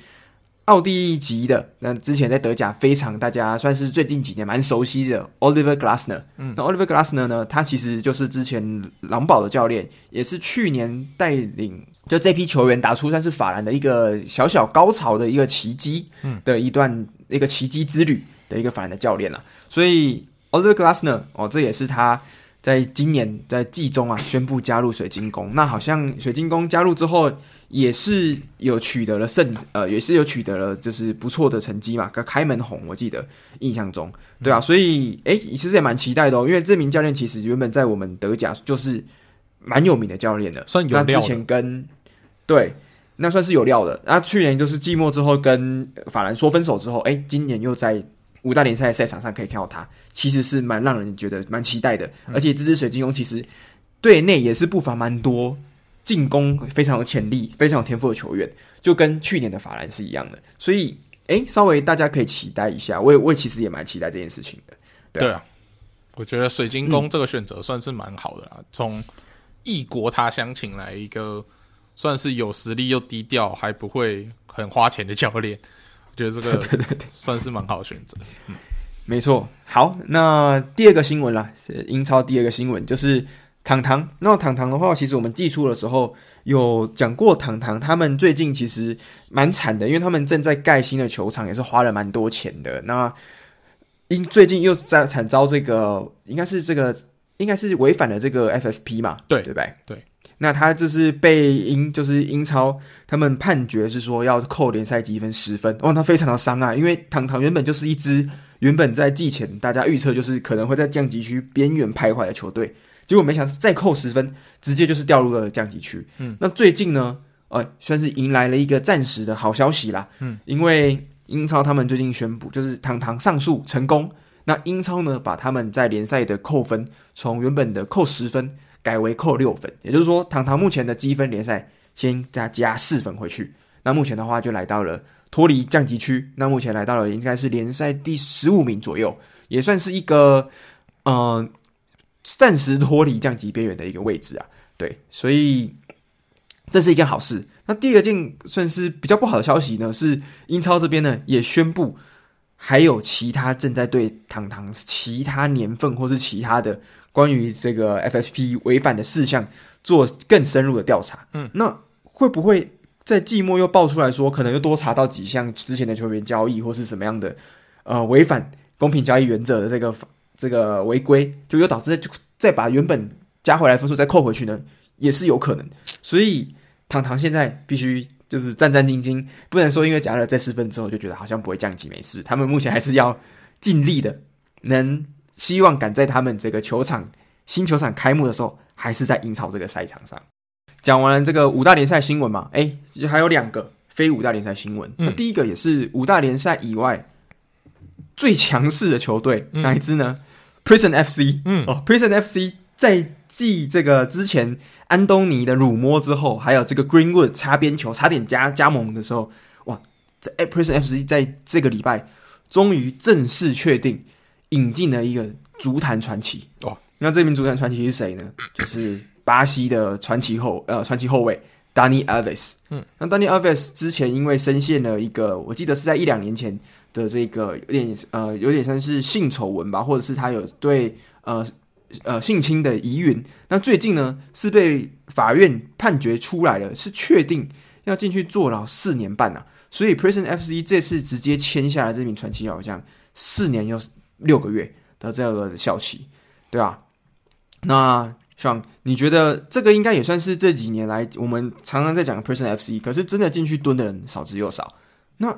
奥地利籍的，那之前在德甲非常大家算是最近几年蛮熟悉的 Oliver Glasner。嗯，那 Oliver Glasner 呢，他其实就是之前狼堡的教练，也是去年带领。就这批球员打出算是法兰的一个小小高潮的一个奇迹，嗯的一段一个奇迹之旅的一个法兰的教练了。所以 Oliver Glasner 哦，这也是他在今年在季中啊宣布加入水晶宫。那好像水晶宫加入之后也是有取得了胜，呃，也是有取得了就是不错的成绩嘛，个开门红，我记得印象中，对啊，所以诶，其实也蛮期待的哦，因为这名教练其实原本在我们德甲就是蛮有名的教练的，算有。之前跟对，那算是有料的。那去年就是季末之后跟法兰说分手之后，哎，今年又在五大联赛赛场上可以看到他，其实是蛮让人觉得蛮期待的。嗯、而且这支水晶宫其实队内也是不乏蛮多进攻非常有潜力、非常有天赋的球员，就跟去年的法兰是一样的。所以，哎，稍微大家可以期待一下。我也我也其实也蛮期待这件事情的。对啊，对啊，我觉得水晶宫这个选择算是蛮好的啊，从异国他乡请来一个。算是有实力又低调，还不会很花钱的教练，我觉得这个 对对对，算是蛮好的选择。嗯，没错。好，那第二个新闻啦，是英超第二个新闻就是糖糖。那糖糖的话，其实我们寄出的时候有讲过，糖糖他们最近其实蛮惨的，因为他们正在盖新的球场，也是花了蛮多钱的。那因最近又在惨遭这个，应该是这个，应该是违反了这个 FFP 嘛？对对吧？对。那他就是被英，就是英超他们判决是说要扣联赛积分十分，哦，他非常的伤啊，因为堂堂原本就是一支原本在季前大家预测就是可能会在降级区边缘徘徊的球队，结果没想到再扣十分，直接就是掉入了降级区。嗯，那最近呢，呃，算是迎来了一个暂时的好消息啦。嗯，因为英超他们最近宣布，就是堂堂上诉成功，那英超呢把他们在联赛的扣分从原本的扣十分。改为扣六分，也就是说，堂堂目前的积分联赛先再加四分回去。那目前的话，就来到了脱离降级区。那目前来到了应该是联赛第十五名左右，也算是一个嗯暂时脱离降级边缘的一个位置啊。对，所以这是一件好事。那第二件算是比较不好的消息呢，是英超这边呢也宣布，还有其他正在对堂堂其他年份或是其他的。关于这个 FSP 违反的事项做更深入的调查，嗯，那会不会在季末又爆出来说，可能又多查到几项之前的球员交易或是什么样的呃违反公平交易原则的这个这个违规，就又导致就再把原本加回来分数再扣回去呢？也是有可能。所以堂堂现在必须就是战战兢兢，不能说因为加了这四分之后就觉得好像不会降级没事，他们目前还是要尽力的能。希望赶在他们这个球场新球场开幕的时候，还是在英超这个赛场上。讲完了这个五大联赛新闻嘛，哎，还有两个非五大联赛新闻。那、嗯、第一个也是五大联赛以外最强势的球队，哪一支呢？Prison FC。嗯，哦，Prison FC 在继这个之前安东尼的辱没之后，还有这个 Greenwood 擦边球差点加加盟的时候，哇，在 Prison FC 在这个礼拜终于正式确定。引进了一个足坛传奇哦，那这名足坛传奇是谁呢？就是巴西的传奇后呃传奇后卫 Dani Alves。嗯，那 Dani Alves 之前因为深陷了一个，我记得是在一两年前的这个有点呃有点像是性丑闻吧，或者是他有对呃呃性侵的疑云。那最近呢是被法院判决出来了，是确定要进去坐牢四年半啊。所以 Prison FC 这次直接签下了这名传奇偶像四年又六个月的这个效期，对啊。那像你觉得这个应该也算是这几年来我们常常在讲的 Prison FC，可是真的进去蹲的人少之又少。那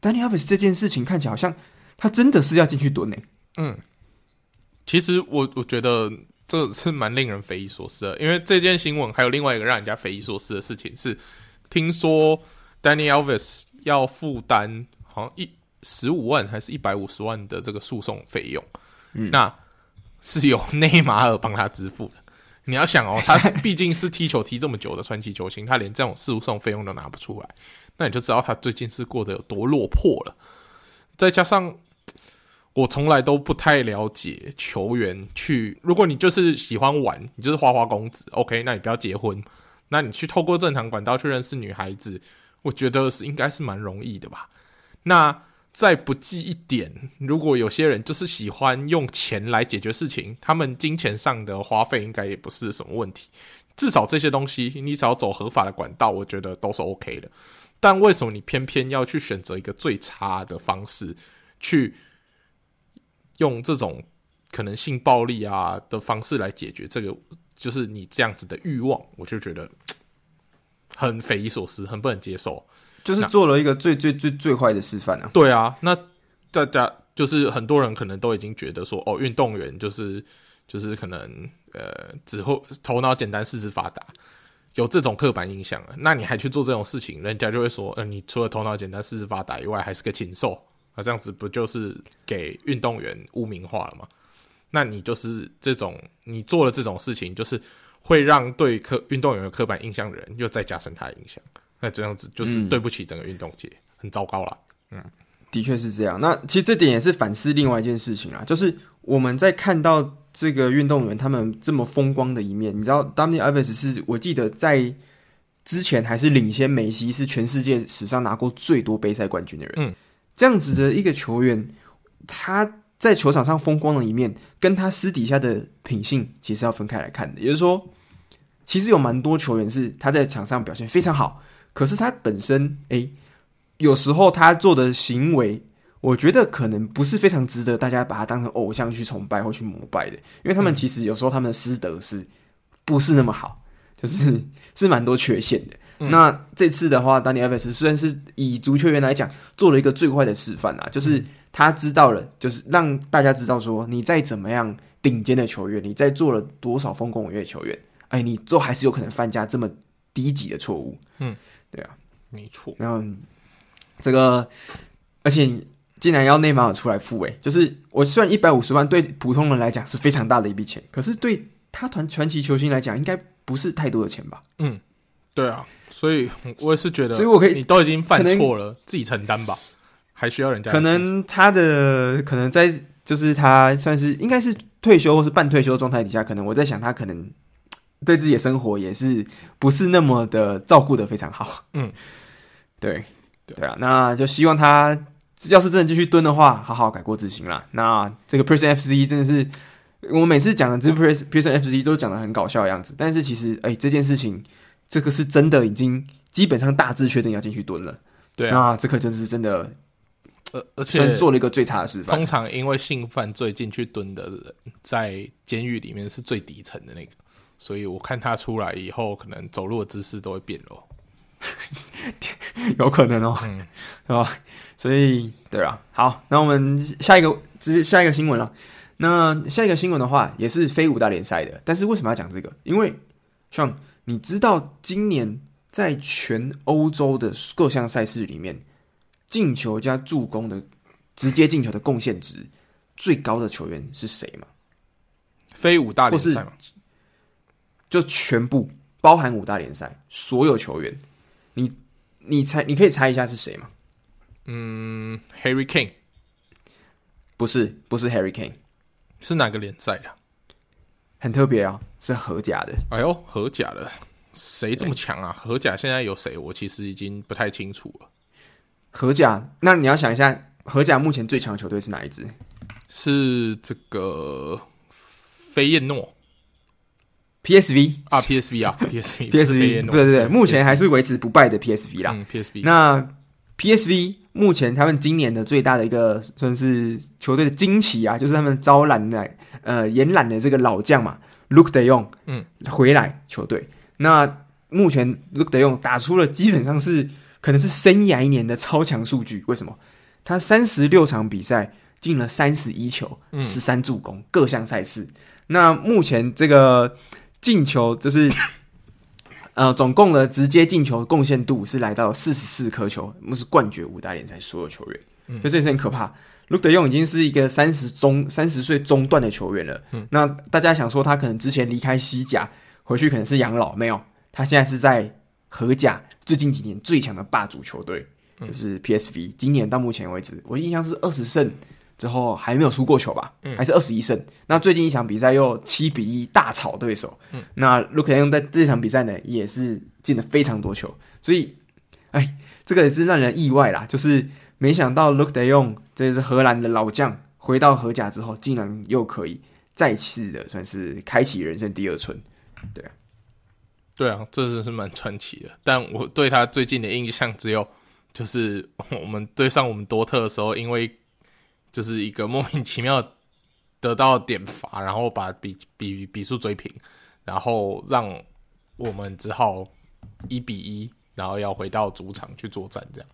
Danny a l v e s 这件事情看起来好像他真的是要进去蹲呢？嗯，其实我我觉得这是蛮令人匪夷所思的，因为这件新闻还有另外一个让人家匪夷所思的事情是，听说 Danny a l v e s 要负担好像一十五万还是一百五十万的这个诉讼费用，嗯，那。是由内马尔帮他支付的。你要想哦，他是毕竟是踢球踢这么久的传奇球星，他连这种诉讼费用都拿不出来，那你就知道他最近是过得有多落魄了。再加上我从来都不太了解球员去，如果你就是喜欢玩，你就是花花公子，OK，那你不要结婚，那你去透过正常管道去认识女孩子，我觉得是应该是蛮容易的吧？那。再不济一点，如果有些人就是喜欢用钱来解决事情，他们金钱上的花费应该也不是什么问题。至少这些东西，你只要走合法的管道，我觉得都是 OK 的。但为什么你偏偏要去选择一个最差的方式，去用这种可能性暴力啊的方式来解决这个？就是你这样子的欲望，我就觉得 很匪夷所思，很不能接受。就是做了一个最最最最坏的示范啊！对啊，那大家就是很多人可能都已经觉得说，哦，运动员就是就是可能呃，只会头脑简单，四肢发达，有这种刻板印象了。那你还去做这种事情，人家就会说，嗯、呃，你除了头脑简单，四肢发达以外，还是个禽兽啊！这样子不就是给运动员污名化了吗？那你就是这种，你做了这种事情，就是会让对刻运动员有刻板印象的人又再加深他的印象。那这样子就是对不起整个运动界，嗯、很糟糕了。嗯，的确是这样。那其实这点也是反思另外一件事情啊，就是我们在看到这个运动员他们这么风光的一面，你知道，Dani Alves 是我记得在之前还是领先梅西，是全世界史上拿过最多杯赛冠军的人。嗯，这样子的一个球员，他在球场上风光的一面，跟他私底下的品性其实要分开来看的。也就是说，其实有蛮多球员是他在场上表现非常好。可是他本身，诶、欸，有时候他做的行为，我觉得可能不是非常值得大家把他当成偶像去崇拜或去膜拜的，因为他们其实有时候他们的师德是不是那么好，就是是蛮多缺陷的。嗯、那这次的话，Dani Alves 虽然是以足球员来讲做了一个最坏的示范啊，就是他知道了，就是让大家知道说，你再怎么样顶尖的球员，你在做了多少丰功伟业的球员，哎，你都还是有可能犯下这么低级的错误。嗯。对啊，没错。然后这个，而且竟然要内马尔出来付，诶，就是我虽然一百五十万对普通人来讲是非常大的一笔钱，可是对他团传奇球星来讲，应该不是太多的钱吧？嗯，对啊，所以我也是觉得，所以我可以，你都已经犯错了，自己承担吧，还需要人家？可能他的可能在就是他算是应该是退休或是半退休状态底下，可能我在想他可能。对自己的生活也是不是那么的照顾的非常好，嗯，对，对啊，那就希望他要是真的继续蹲的话，好好改过自新啦。那这个 Prison FC 真的是我每次讲的这 Prison Prison FC 都讲的很搞笑的样子，但是其实哎，这件事情这个是真的已经基本上大致确定要进去蹲了，对啊，那这可就是真的，而而且做了一个最差的示范。通常因为性犯罪进去蹲的人，在监狱里面是最底层的那个。所以我看他出来以后，可能走路的姿势都会变咯，有可能哦，嗯，是吧？所以对啊，好，那我们下一个，这是下一个新闻了。那下一个新闻的话，也是非五大联赛的，但是为什么要讲这个？因为像你知道，今年在全欧洲的各项赛事里面，进球加助攻的直接进球的贡献值最高的球员是谁吗？非五大联赛吗？就全部包含五大联赛所有球员，你你猜，你可以猜一下是谁吗？嗯，Harry Kane，不是，不是 Harry Kane，是哪个联赛的？很特别啊，是荷甲的。哎呦，荷甲的，谁这么强啊？荷甲现在有谁？我其实已经不太清楚了。荷甲，那你要想一下，荷甲目前最强的球队是哪一支？是这个。飞燕诺。PSV 啊，PSV 啊，PSV，PSV，对对对，目前还是维持不败的 PSV 啦。嗯，PSV。那 PSV 目前他们今年的最大的一个算是球队的惊奇啊，就是他们招揽的呃延揽的这个老将嘛，Luuk de Jong，嗯，回来球队。那目前 Luuk de Jong 打出了基本上是可能是生涯一年的超强数据。为什么？他三十六场比赛进了三十一球，十三助攻，各项赛事。那目前这个。进球就是，呃，总共的直接进球贡献度是来到四十四颗球，那是冠绝五大联赛所有球员，嗯，所以这也是很可怕。Luuk de Jong 已经是一个三十中三十岁中段的球员了，嗯，那大家想说他可能之前离开西甲回去可能是养老，没有，他现在是在荷甲最近几年最强的霸主球队，就是 PSV，今年到目前为止，我印象是二十胜。之后还没有输过球吧？嗯，还是二十一胜。那最近一场比赛又七比一大炒对手。嗯，那 Luuk de Jong 在这场比赛呢，也是进了非常多球。所以，哎，这个也是让人意外啦。就是没想到 Luuk de Jong 这是荷兰的老将，回到荷甲之后，竟然又可以再次的算是开启人生第二春。对啊，对啊，这真是蛮传奇的。但我对他最近的印象只有，就是我们对上我们多特的时候，因为。就是一个莫名其妙得到点罚，然后把比比比数追平，然后让我们只好一比一，然后要回到主场去作战，这样。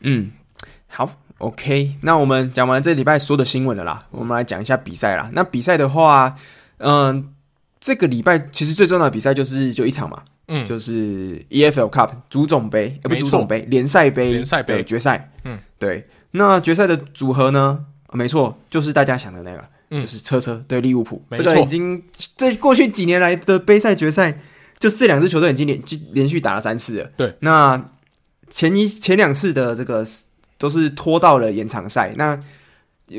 嗯，好，OK，那我们讲完这礼拜所有的新闻了啦，我们来讲一下比赛啦。那比赛的话，嗯、呃，这个礼拜其实最重要的比赛就是就一场嘛，嗯，就是 EFL Cup 足总杯，呃，不是足总杯，联赛杯，联赛杯决赛，嗯，对。那决赛的组合呢？没错，就是大家想的那个，嗯、就是车车对利物浦。这个已经这过去几年来的杯赛决赛，就是这两支球队已经连连续打了三次了。对，那前一前两次的这个都是拖到了延长赛，那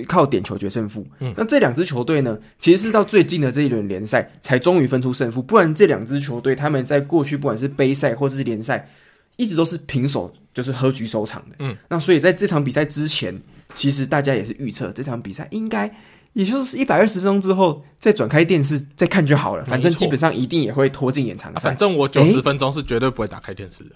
靠点球决胜负。嗯、那这两支球队呢，其实是到最近的这一轮联赛才终于分出胜负，不然这两支球队他们在过去不管是杯赛或者是联赛，一直都是平手。就是和局收场的，嗯，那所以在这场比赛之前，其实大家也是预测这场比赛应该，也就是一百二十分钟之后再转开电视再看就好了，反正基本上一定也会拖进延长赛。反正我九十分钟是绝对不会打开电视的，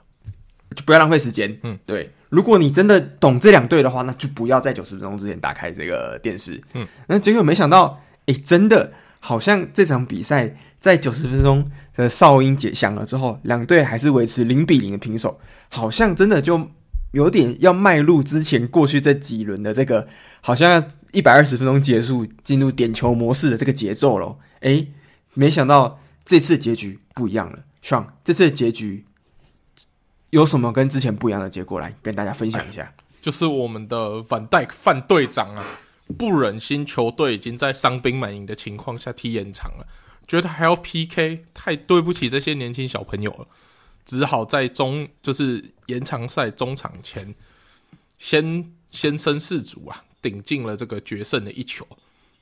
就不要浪费时间。嗯，对，如果你真的懂这两队的话，那就不要在九十分钟之前打开这个电视。嗯，那结果没想到，哎，真的好像这场比赛在九十分钟的哨音解响了之后，两队还是维持零比零的平手。好像真的就有点要迈入之前过去这几轮的这个，好像一百二十分钟结束进入点球模式的这个节奏咯。诶，没想到这次结局不一样了。Sean，这次的结局有什么跟之前不一样的结果？来跟大家分享一下。就是我们的反戴范队长啊，不忍心球队已经在伤兵满营的情况下踢延长了，觉得还要 PK，太对不起这些年轻小朋友了。只好在中就是延长赛中场前先先声士卒啊，顶进了这个决胜的一球，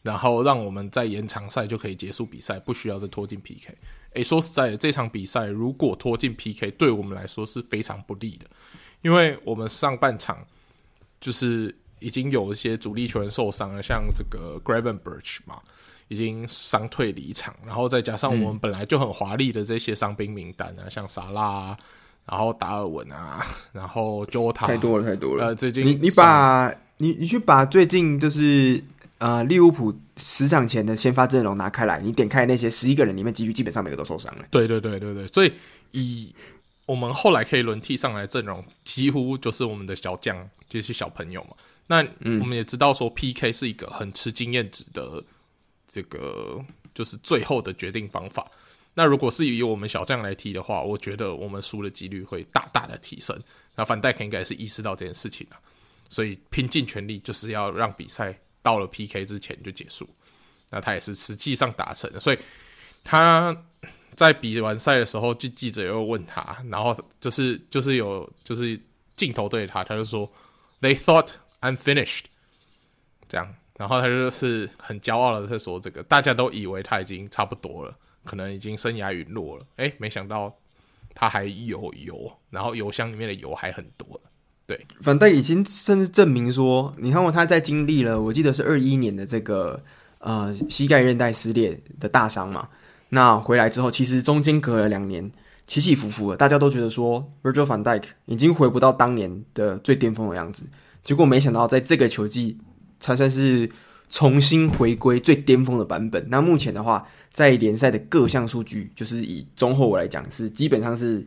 然后让我们在延长赛就可以结束比赛，不需要再拖进 PK。诶、说实在的，这场比赛如果拖进 PK，对我们来说是非常不利的，因为我们上半场就是已经有一些主力球员受伤了，像这个 Gravenberch 嘛。已经伤退离场，然后再加上我们本来就很华丽的这些伤兵名单啊，嗯、像萨拉、啊，然后达尔文啊，然后 Jota 太多了，太多了。呃，最近你你把你你去把最近就是呃利物浦十场前的先发阵容拿开来，你点开那些十一个人里面，几乎基本上每个都受伤了。对对对对对，所以以我们后来可以轮替上来阵容，几乎就是我们的小将，就是小朋友嘛。那我们也知道说 PK 是一个很吃经验值的。这个就是最后的决定方法。那如果是以我们小将来踢的话，我觉得我们输的几率会大大的提升。那范戴克应该是意识到这件事情了，所以拼尽全力就是要让比赛到了 PK 之前就结束。那他也是实际上达成，所以他在比完赛的时候，就记者又问他，然后就是就是有就是镜头对他，他就说：“They thought I'm finished。”这样。然后他就是很骄傲的在说：“这个大家都以为他已经差不多了，可能已经生涯陨落了。诶，没想到他还有油，然后油箱里面的油还很多。对，反戴已经甚至证明说，你看过他在经历了，我记得是二一年的这个呃膝盖韧带撕裂的大伤嘛。那回来之后，其实中间隔了两年，起起伏伏的，大家都觉得说 Virgil van Dijk 已经回不到当年的最巅峰的样子。结果没想到，在这个球季才算是重新回归最巅峰的版本。那目前的话，在联赛的各项数据，就是以中后卫来讲，是基本上是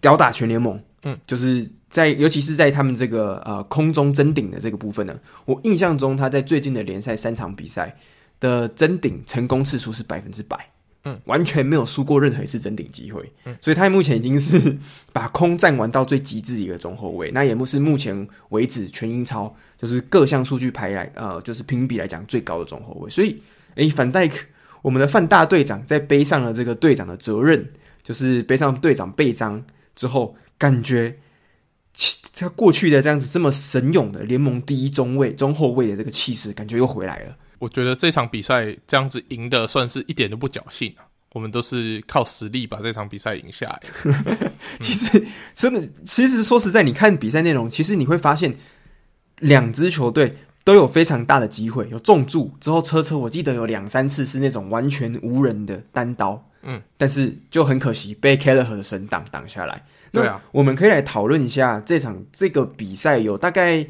吊打全联盟。嗯，就是在尤其是在他们这个呃空中争顶的这个部分呢，我印象中他在最近的联赛三场比赛的争顶成功次数是百分之百，嗯，完全没有输过任何一次争顶机会，嗯，所以他目前已经是把空战玩到最极致一个中后卫，那也不是目前为止全英超就是各项数据排来呃就是评比来讲最高的中后卫，所以诶，范戴克，我们的范大队长在背上了这个队长的责任，就是背上队长背章之后。感觉，他过去的这样子这么神勇的联盟第一中卫、中后卫的这个气势，感觉又回来了。我觉得这场比赛这样子赢的算是一点都不侥幸啊！我们都是靠实力把这场比赛赢下来。其实真的，其实说实在，你看比赛内容，其实你会发现两支球队都有非常大的机会，有重注之后，车车我记得有两三次是那种完全无人的单刀，嗯，但是就很可惜被 Kelleher 的神挡挡下来。对啊，我们可以来讨论一下这场这个比赛，有大概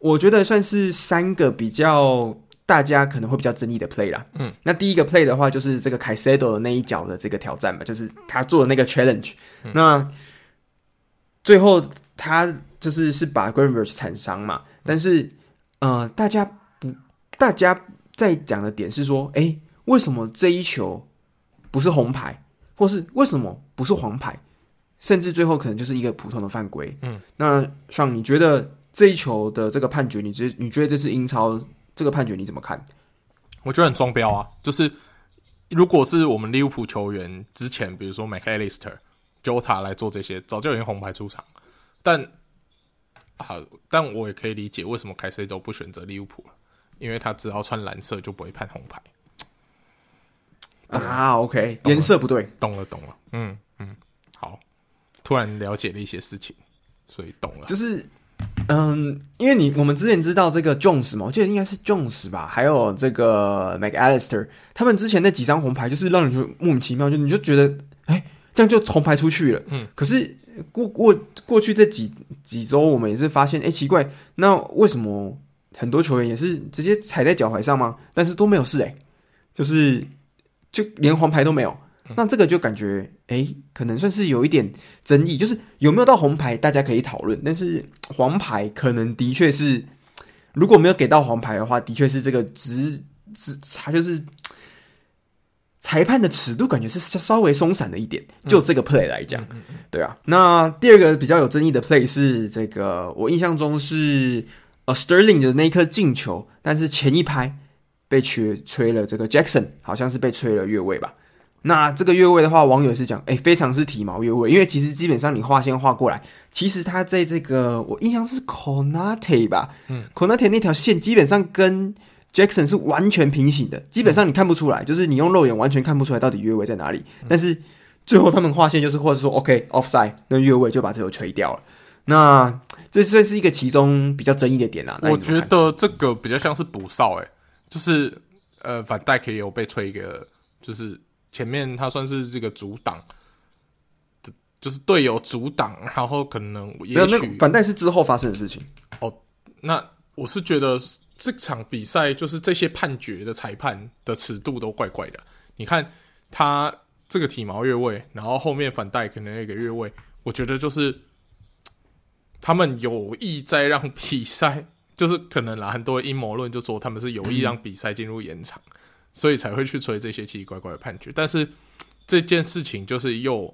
我觉得算是三个比较大家可能会比较争议的 play 啦。嗯，那第一个 play 的话，就是这个 Caicedo 的那一脚的这个挑战吧，就是他做的那个 challenge。嗯、那最后他就是是把 Gravenberch 铲伤嘛，但是呃，大家不，大家在讲的点是说，哎，为什么这一球不是红牌，或是为什么不是黄牌？甚至最后可能就是一个普通的犯规。嗯，那像你觉得这一球的这个判决，你觉你觉得这是英超这个判决你怎么看？我觉得很双标啊！就是如果是我们利物浦球员之前，比如说 McAllister、Jota 来做这些，早就已经红牌出场。但啊，但我也可以理解为什么凯塞都不选择利物浦了，因为他只要穿蓝色就不会判红牌。啊，OK，颜色不对，懂了，懂了，嗯嗯。好突然了解了一些事情，所以懂了。就是，嗯，因为你我们之前知道这个 Jones 嘛，我记得应该是 Jones 吧，还有这个 McAllister，他们之前那几张红牌就是让你就莫名其妙，就你就觉得，哎、欸，这样就红牌出去了。嗯，可是过过过去这几几周，我们也是发现，哎、欸，奇怪，那为什么很多球员也是直接踩在脚踝上吗？但是都没有事、欸，哎，就是就连黄牌都没有。那这个就感觉，诶，可能算是有一点争议，就是有没有到红牌，大家可以讨论。但是黄牌可能的确是，如果没有给到黄牌的话，的确是这个直直，他就是裁判的尺度，感觉是稍微松散了一点。就这个 play 来讲，对啊。那第二个比较有争议的 play 是这个，我印象中是呃 Sterling 的那一颗进球，但是前一拍被吹吹了，这个 Jackson 好像是被吹了越位吧。那这个越位的话，网友是讲，哎、欸，非常是体毛越位，因为其实基本上你画线画过来，其实他在这个我印象是 Conate 吧，嗯，Konate 那条线基本上跟 Jackson 是完全平行的，基本上你看不出来，嗯、就是你用肉眼完全看不出来到底越位在哪里。嗯、但是最后他们划线就是，或者说 OK offside，那越位就把这个吹掉了。那这这是一个其中比较争议的点啊。我觉得这个比较像是补哨，诶，就是呃，反戴可以有被吹一个，就是。前面他算是这个阻挡，就是队友阻挡，然后可能也许没有，那反带是之后发生的事情。哦，那我是觉得这场比赛就是这些判决的裁判的尺度都怪怪的。你看他这个体毛越位，然后后面反带可能那个越位，我觉得就是他们有意在让比赛，就是可能啦，很多阴谋论就说他们是有意让比赛进入延长。所以才会去吹这些奇奇怪怪的判决，但是这件事情就是又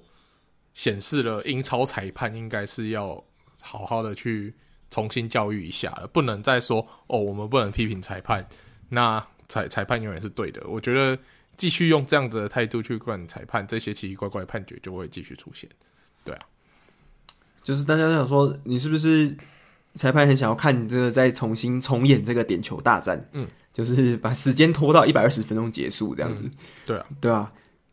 显示了英超裁判应该是要好好的去重新教育一下了，不能再说哦，我们不能批评裁判，那裁裁判永远是对的。我觉得继续用这样子的态度去管裁判，这些奇奇怪怪的判决就会继续出现。对啊，就是大家都想说，你是不是裁判很想要看你这个再重新重演这个点球大战？嗯。就是把时间拖到一百二十分钟结束这样子，嗯、对啊，对啊，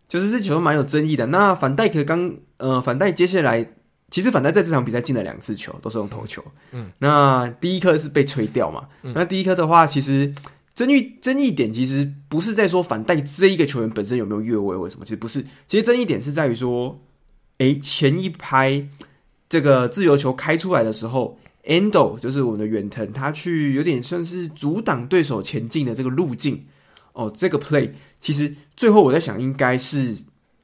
就是这球蛮有争议的。那反戴克刚呃，反戴接下来其实反戴在这场比赛进了两次球，都是用头球。嗯，那第一颗是被吹掉嘛？嗯、那第一颗的话，其实争议争议点其实不是在说反戴这一个球员本身有没有越位或什么，其实不是，其实争议点是在于说，诶，前一拍这个自由球开出来的时候，Endo 就是我们的远藤，他去有点算是阻挡对手前进的这个路径。哦，这个 play 其实最后我在想，应该是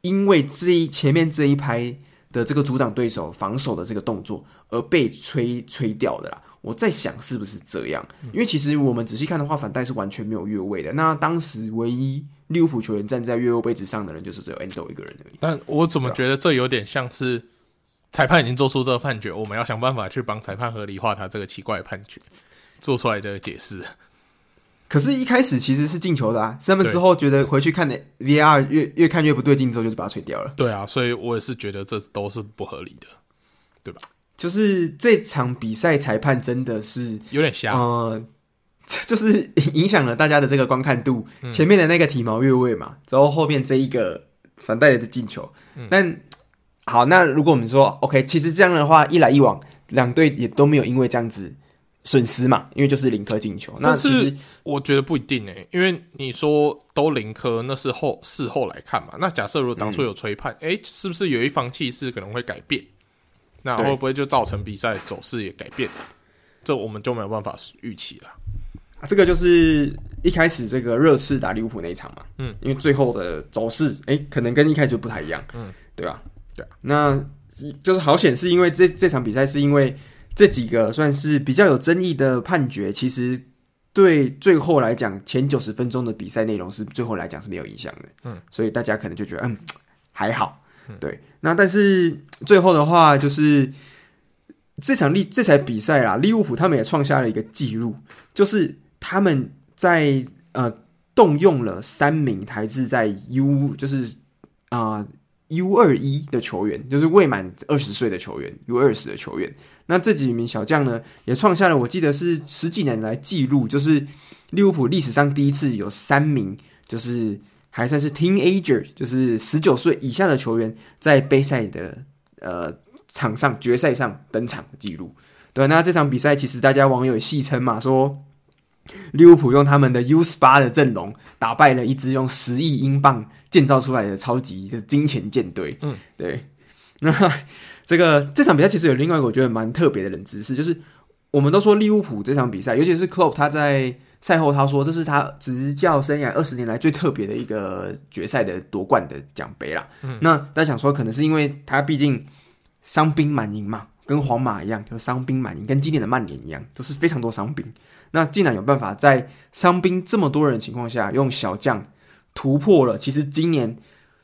因为这一前面这一拍的这个阻挡对手防守的这个动作而被吹吹掉的啦。我在想是不是这样？因为其实我们仔细看的话，反带是完全没有越位的。那当时唯一利物浦球员站在越位位置上的人，就是只有 Endo 一个人而已。但我怎么觉得这有点像是裁判已经做出这个判决，我们要想办法去帮裁判合理化他这个奇怪的判决做出来的解释。可是，一开始其实是进球的啊！他们之后觉得回去看的 VR 越越看越不对劲，之后就是把它吹掉了。对啊，所以我也是觉得这都是不合理的，对吧？就是这场比赛裁判真的是有点瞎，呃，就是影响了大家的这个观看度。嗯、前面的那个体毛越位嘛，之后后面这一个反带的进球。嗯、但好，那如果我们说 OK，其实这样的话一来一往，两队也都没有因为这样子损失嘛，因为就是零颗进球。那其实我觉得不一定诶、欸，因为你说都零颗，那是后事后来看嘛。那假设如果当初有吹判，哎、嗯欸，是不是有一方气势可能会改变？那会不会就造成比赛走势也改变？这我们就没有办法预期了。啊，这个就是一开始这个热刺打利物浦那一场嘛，嗯，因为最后的走势，哎、欸，可能跟一开始不太一样，嗯，对吧？对啊，那就是好险，是因为这这场比赛是因为这几个算是比较有争议的判决，其实对最后来讲，前九十分钟的比赛内容是最后来讲是没有影响的，嗯，所以大家可能就觉得，嗯，还好。对，那但是最后的话，就是这场利这场比赛啊，利物浦他们也创下了一个记录，就是他们在呃动用了三名来自在 U 就是啊、呃、U 二一的球员，就是未满二十岁的球员，U 二十的球员。那这几名小将呢，也创下了我记得是十几年来记录，就是利物浦历史上第一次有三名就是。还算是 teenager，就是十九岁以下的球员在杯赛的呃场上决赛上登场的记录。对，那这场比赛其实大家网友戏称嘛，说利物浦用他们的 U 十八的阵容打败了一支用十亿英镑建造出来的超级的金钱舰队。嗯，对。那这个这场比赛其实有另外一个我觉得蛮特别的冷知识，就是我们都说利物浦这场比赛，尤其是 Klopp 他在。赛后他说：“这是他执教生涯二十年来最特别的一个决赛的夺冠的奖杯啦。嗯”那大家想说，可能是因为他毕竟伤兵满营嘛，跟皇马一样，就是伤兵满营，跟今年的曼联一样，都是非常多伤兵。那竟然有办法在伤兵这么多人的情况下，用小将突破了。其实今年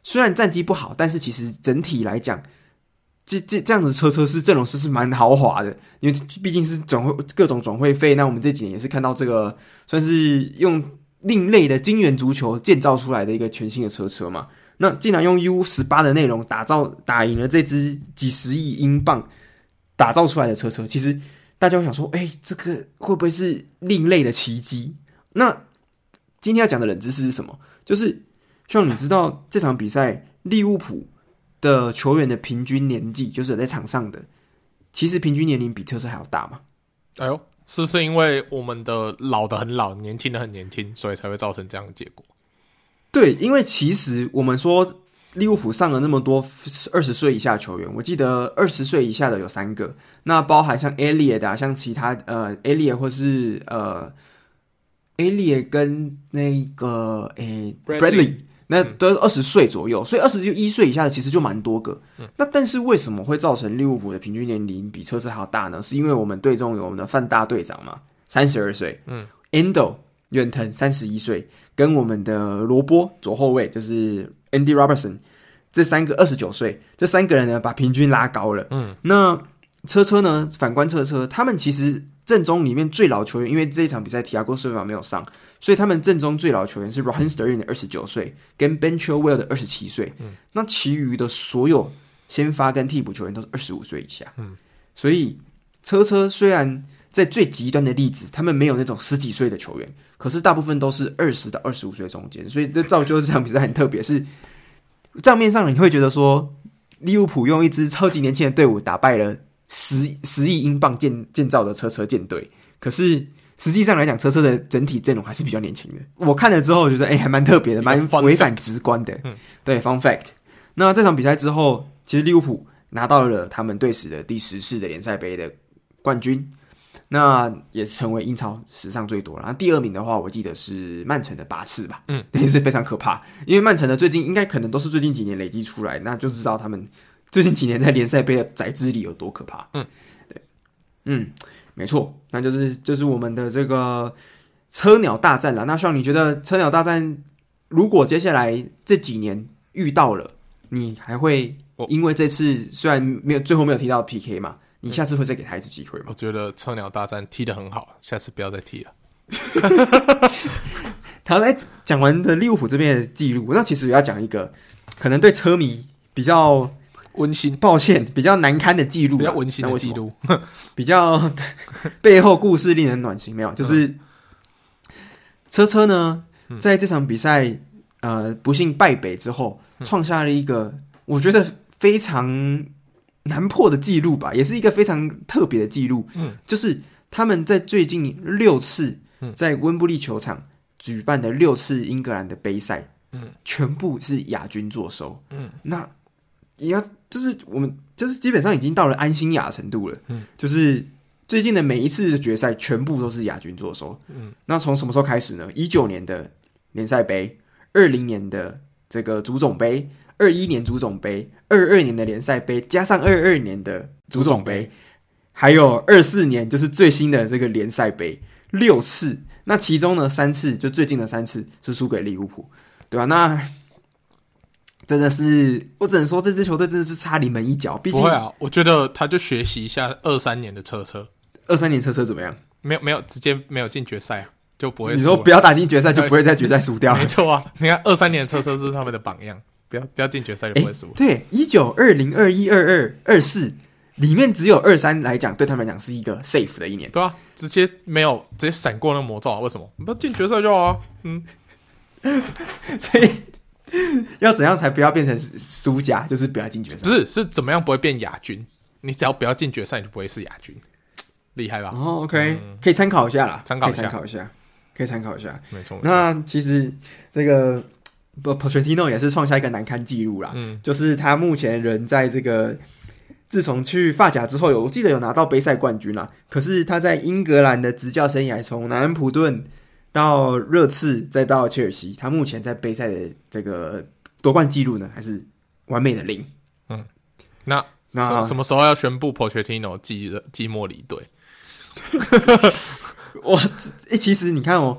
虽然战绩不好，但是其实整体来讲。这这这样子车车是阵容是是蛮豪华的，因为毕竟是转会各种转会费。那我们这几年也是看到这个算是用另类的金元足球建造出来的一个全新的车车嘛。那竟然用 U 十八的内容打造打赢了这支几十亿英镑打造出来的车车，其实大家会想说，哎，这个会不会是另类的奇迹？那今天要讲的冷知识是什么？就是希望你知道这场比赛利物浦。的球员的平均年纪，就是在场上的，其实平均年龄比车车还要大嘛？哎呦，是不是因为我们的老的很老，年轻的很年轻，所以才会造成这样的结果？对，因为其实我们说利物浦上了那么多二十岁以下球员，我记得二十岁以下的有三个，那包含像 Elliot 啊，像其他呃 Elliot 或是呃 Elliot 跟那个诶、欸、Bradley。那都二十岁左右，所以二十一岁以下的其实就蛮多个。嗯、那但是为什么会造成利物浦的平均年龄比车车还要大呢？是因为我们队中有我们的范大队长嘛，三十二岁，嗯，Endo 远藤三十一岁，跟我们的罗波左后卫就是 Andy Robertson 这三个二十九岁，这三个人呢把平均拉高了。嗯，那车车呢？反观车车，他们其实。正中里面最老球员，因为这一场比赛提亚戈·斯维尔没有上，所以他们正中最老球员是 Raheem Sterling 的二十九岁，跟 Ben Chilwell 的二十七岁。那其余的所有先发跟替补球员都是二十五岁以下。嗯，所以车车虽然在最极端的例子，他们没有那种十几岁的球员，可是大部分都是二十到二十五岁中间，所以这造就这场比赛很特别。是账面上你会觉得说，利物浦用一支超级年轻的队伍打败了。十十亿英镑建建造的车车舰队，可是实际上来讲，车车的整体阵容还是比较年轻的。我看了之后，觉得哎，还蛮特别的，蛮违反直观的。嗯，对，Fun fact。那这场比赛之后，其实利物浦拿到了他们队史的第十次的联赛杯的冠军，那也是成为英超史上最多。然后第二名的话，我记得是曼城的八次吧。嗯，也是非常可怕，因为曼城的最近应该可能都是最近几年累积出来，那就知道他们最近几年在联赛杯的宰制力有多可怕。嗯，对，嗯。没错，那就是就是我们的这个车鸟大战了。那像你觉得车鸟大战，如果接下来这几年遇到了，你还会因为这次虽然没有最后没有踢到 PK 嘛，你下次会再给他一次机会吗？我觉得车鸟大战踢得很好，下次不要再踢了。好，来讲完的利物浦这边的记录，那其实也要讲一个可能对车迷比较。温馨，抱歉，比较难堪的记录，比较温馨的记录，比较 背后故事令人暖心。没有，就是车车呢，在这场比赛呃不幸败北之后，创下了一个我觉得非常难破的记录吧，也是一个非常特别的记录。嗯，就是他们在最近六次在温布利球场举办的六次英格兰的杯赛，嗯，全部是亚军坐收。嗯，那。也要就是我们就是基本上已经到了安心亚程度了，嗯，就是最近的每一次的决赛全部都是亚军坐收，嗯，那从什么时候开始呢？一九年的联赛杯，二零年的这个足总杯，二一年足总杯，二二年的联赛杯，加上二二年的足总杯，还有二四年就是最新的这个联赛杯，六次，那其中呢三次就最近的三次是输给利物浦，对吧？那真的是，我只能说这支球队真的是差临门一脚。毕竟不会啊，我觉得他就学习一下二三年的车车，二三年车车怎么样？没有没有，直接没有进决赛啊，就不会。你说不要打进决赛，就不会在决赛输掉。没错啊，你看二三年的车车是他们的榜样，不要不要进决赛就不会输。对，一九二零二一二二二四里面只有二三来讲，对他们来讲是一个 safe 的一年。对啊，直接没有直接闪过那个魔咒啊？为什么？你不要进决赛就好啊。嗯，所以。要怎样才不要变成输家？就是不要进决赛。不是，是怎么样不会变亚军？你只要不要进决赛，你就不会是亚军。厉害吧？哦，OK，嗯，可以参考一下啦，参考参考一下，可以参考一下。没错。那其实这个不，Pochettino 也是创下一个难堪记录啦。嗯，就是他目前人在这个自从去发甲之后有，我记得有拿到杯赛冠军啦。可是他在英格兰的执教生涯，从南安普顿。到热刺，再到切尔西，他目前在杯赛的这个夺冠记录呢，还是完美的零。嗯，那那什么时候要宣布 Pochettino 寂寂寞离队？我诶，其实你看哦，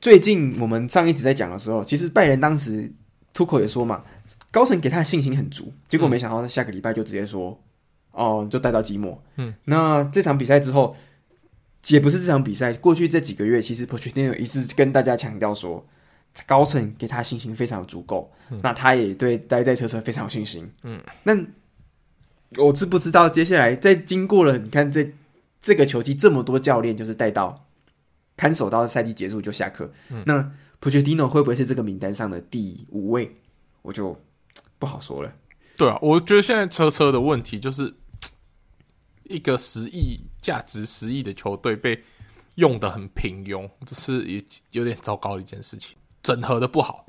最近我们上一直在讲的时候，其实拜仁当时出口也说嘛，高层给他的信心很足，结果没想到他下个礼拜就直接说，嗯、哦，就带到寂寞。嗯，那这场比赛之后。也不是这场比赛，过去这几个月，其实 Pochettino 一直跟大家强调说，高层给他信心非常足够，嗯、那他也对待在车车非常有信心。嗯，那我知不知道接下来在经过了你看这这个球季这么多教练，就是带到看守到赛季结束就下课，嗯、那 Pochettino 会不会是这个名单上的第五位？我就不好说了。对啊，我觉得现在车车的问题就是。一个十亿价值十亿的球队被用得很平庸，这是也有点糟糕的一件事情。整合的不好，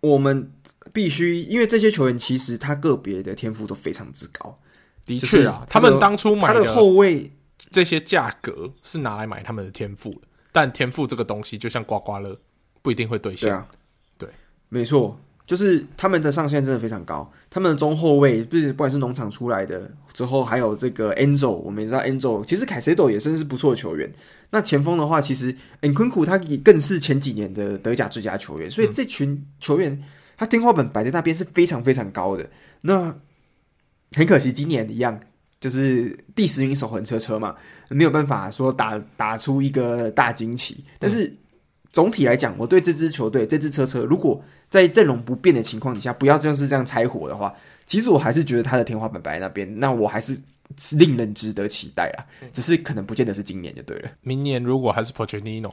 我们必须因为这些球员其实他个别的天赋都非常之高。的确啊，他们当初买的后卫这些价格是拿来买他们的天赋的，但天赋这个东西就像刮刮乐，不一定会兑现。对啊，对，没错。就是他们的上限真的非常高，他们的中后卫不是不管是农场出来的之后，还有这个 Anzo，我们也知道 Anzo，其实凯塞多也真是不错的球员。那前锋的话，其实 Nkunku 他也更是前几年的德甲最佳球员，所以这群球员他天花板摆在那边是非常非常高的。那很可惜，今年一样就是第十名守恒车车嘛，没有办法说打打出一个大惊奇。但是总体来讲，我对这支球队这支车车如果在阵容不变的情况底下，不要就是这样拆火的话，其实我还是觉得他的天花板摆在那边，那我还是令人值得期待啊。只是可能不见得是今年就对了。明年如果还是 Pochettino，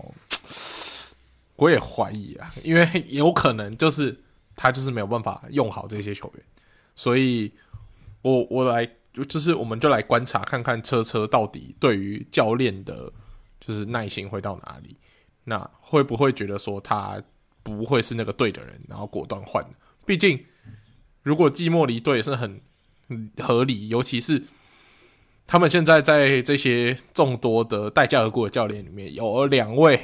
我也怀疑啊，因为有可能就是他就是没有办法用好这些球员，所以我我来就是我们就来观察看看车车到底对于教练的。就是耐心会到哪里？那会不会觉得说他不会是那个对的人，然后果断换？毕竟如果季末离队是很合理，尤其是他们现在在这些众多的待价而沽的教练里面，有两位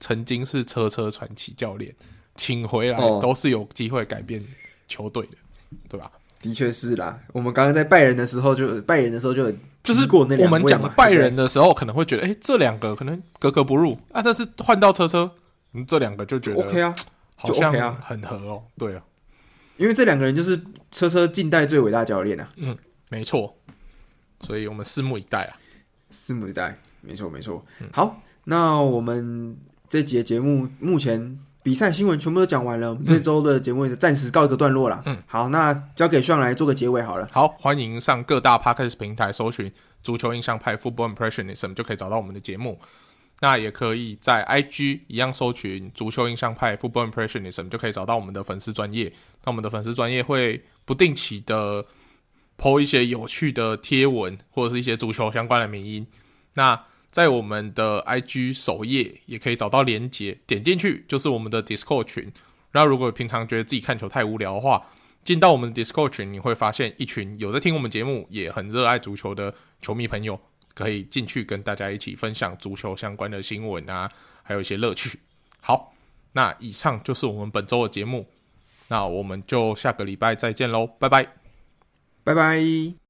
曾经是车车传奇教练，请回来都是有机会改变球队的，对吧？的确是啦，我们刚刚在拜仁的时候就拜仁的时候就就是过那我们讲拜仁的时候可能会觉得，哎、欸，这两个可能格格不入啊，但是换到车车，嗯，这两个就觉得 OK 啊，好像很合哦，对啊，因为这两个人就是车车近代最伟大教练啊，嗯，没错，所以我们拭目以待啊，拭目以待，没错没错，嗯、好，那我们这节节目目前。比赛新闻全部都讲完了，我们这周的节目也暂时告一个段落了。嗯，好，那交给炫来做个结尾好了。好，欢迎上各大 Podcast 平台搜寻“足球印象派 Football Impressionism” 就可以找到我们的节目。那也可以在 IG 一样搜寻“足球印象派 Football Impressionism” 就可以找到我们的粉丝专业。那我们的粉丝专业会不定期的 po 一些有趣的贴文或者是一些足球相关的名音。那在我们的 IG 首页也可以找到连接，点进去就是我们的 Discord 群。然后，如果平常觉得自己看球太无聊的话，进到我们的 Discord 群，你会发现一群有在听我们节目，也很热爱足球的球迷朋友，可以进去跟大家一起分享足球相关的新闻啊，还有一些乐趣。好，那以上就是我们本周的节目，那我们就下个礼拜再见喽，拜拜，拜拜。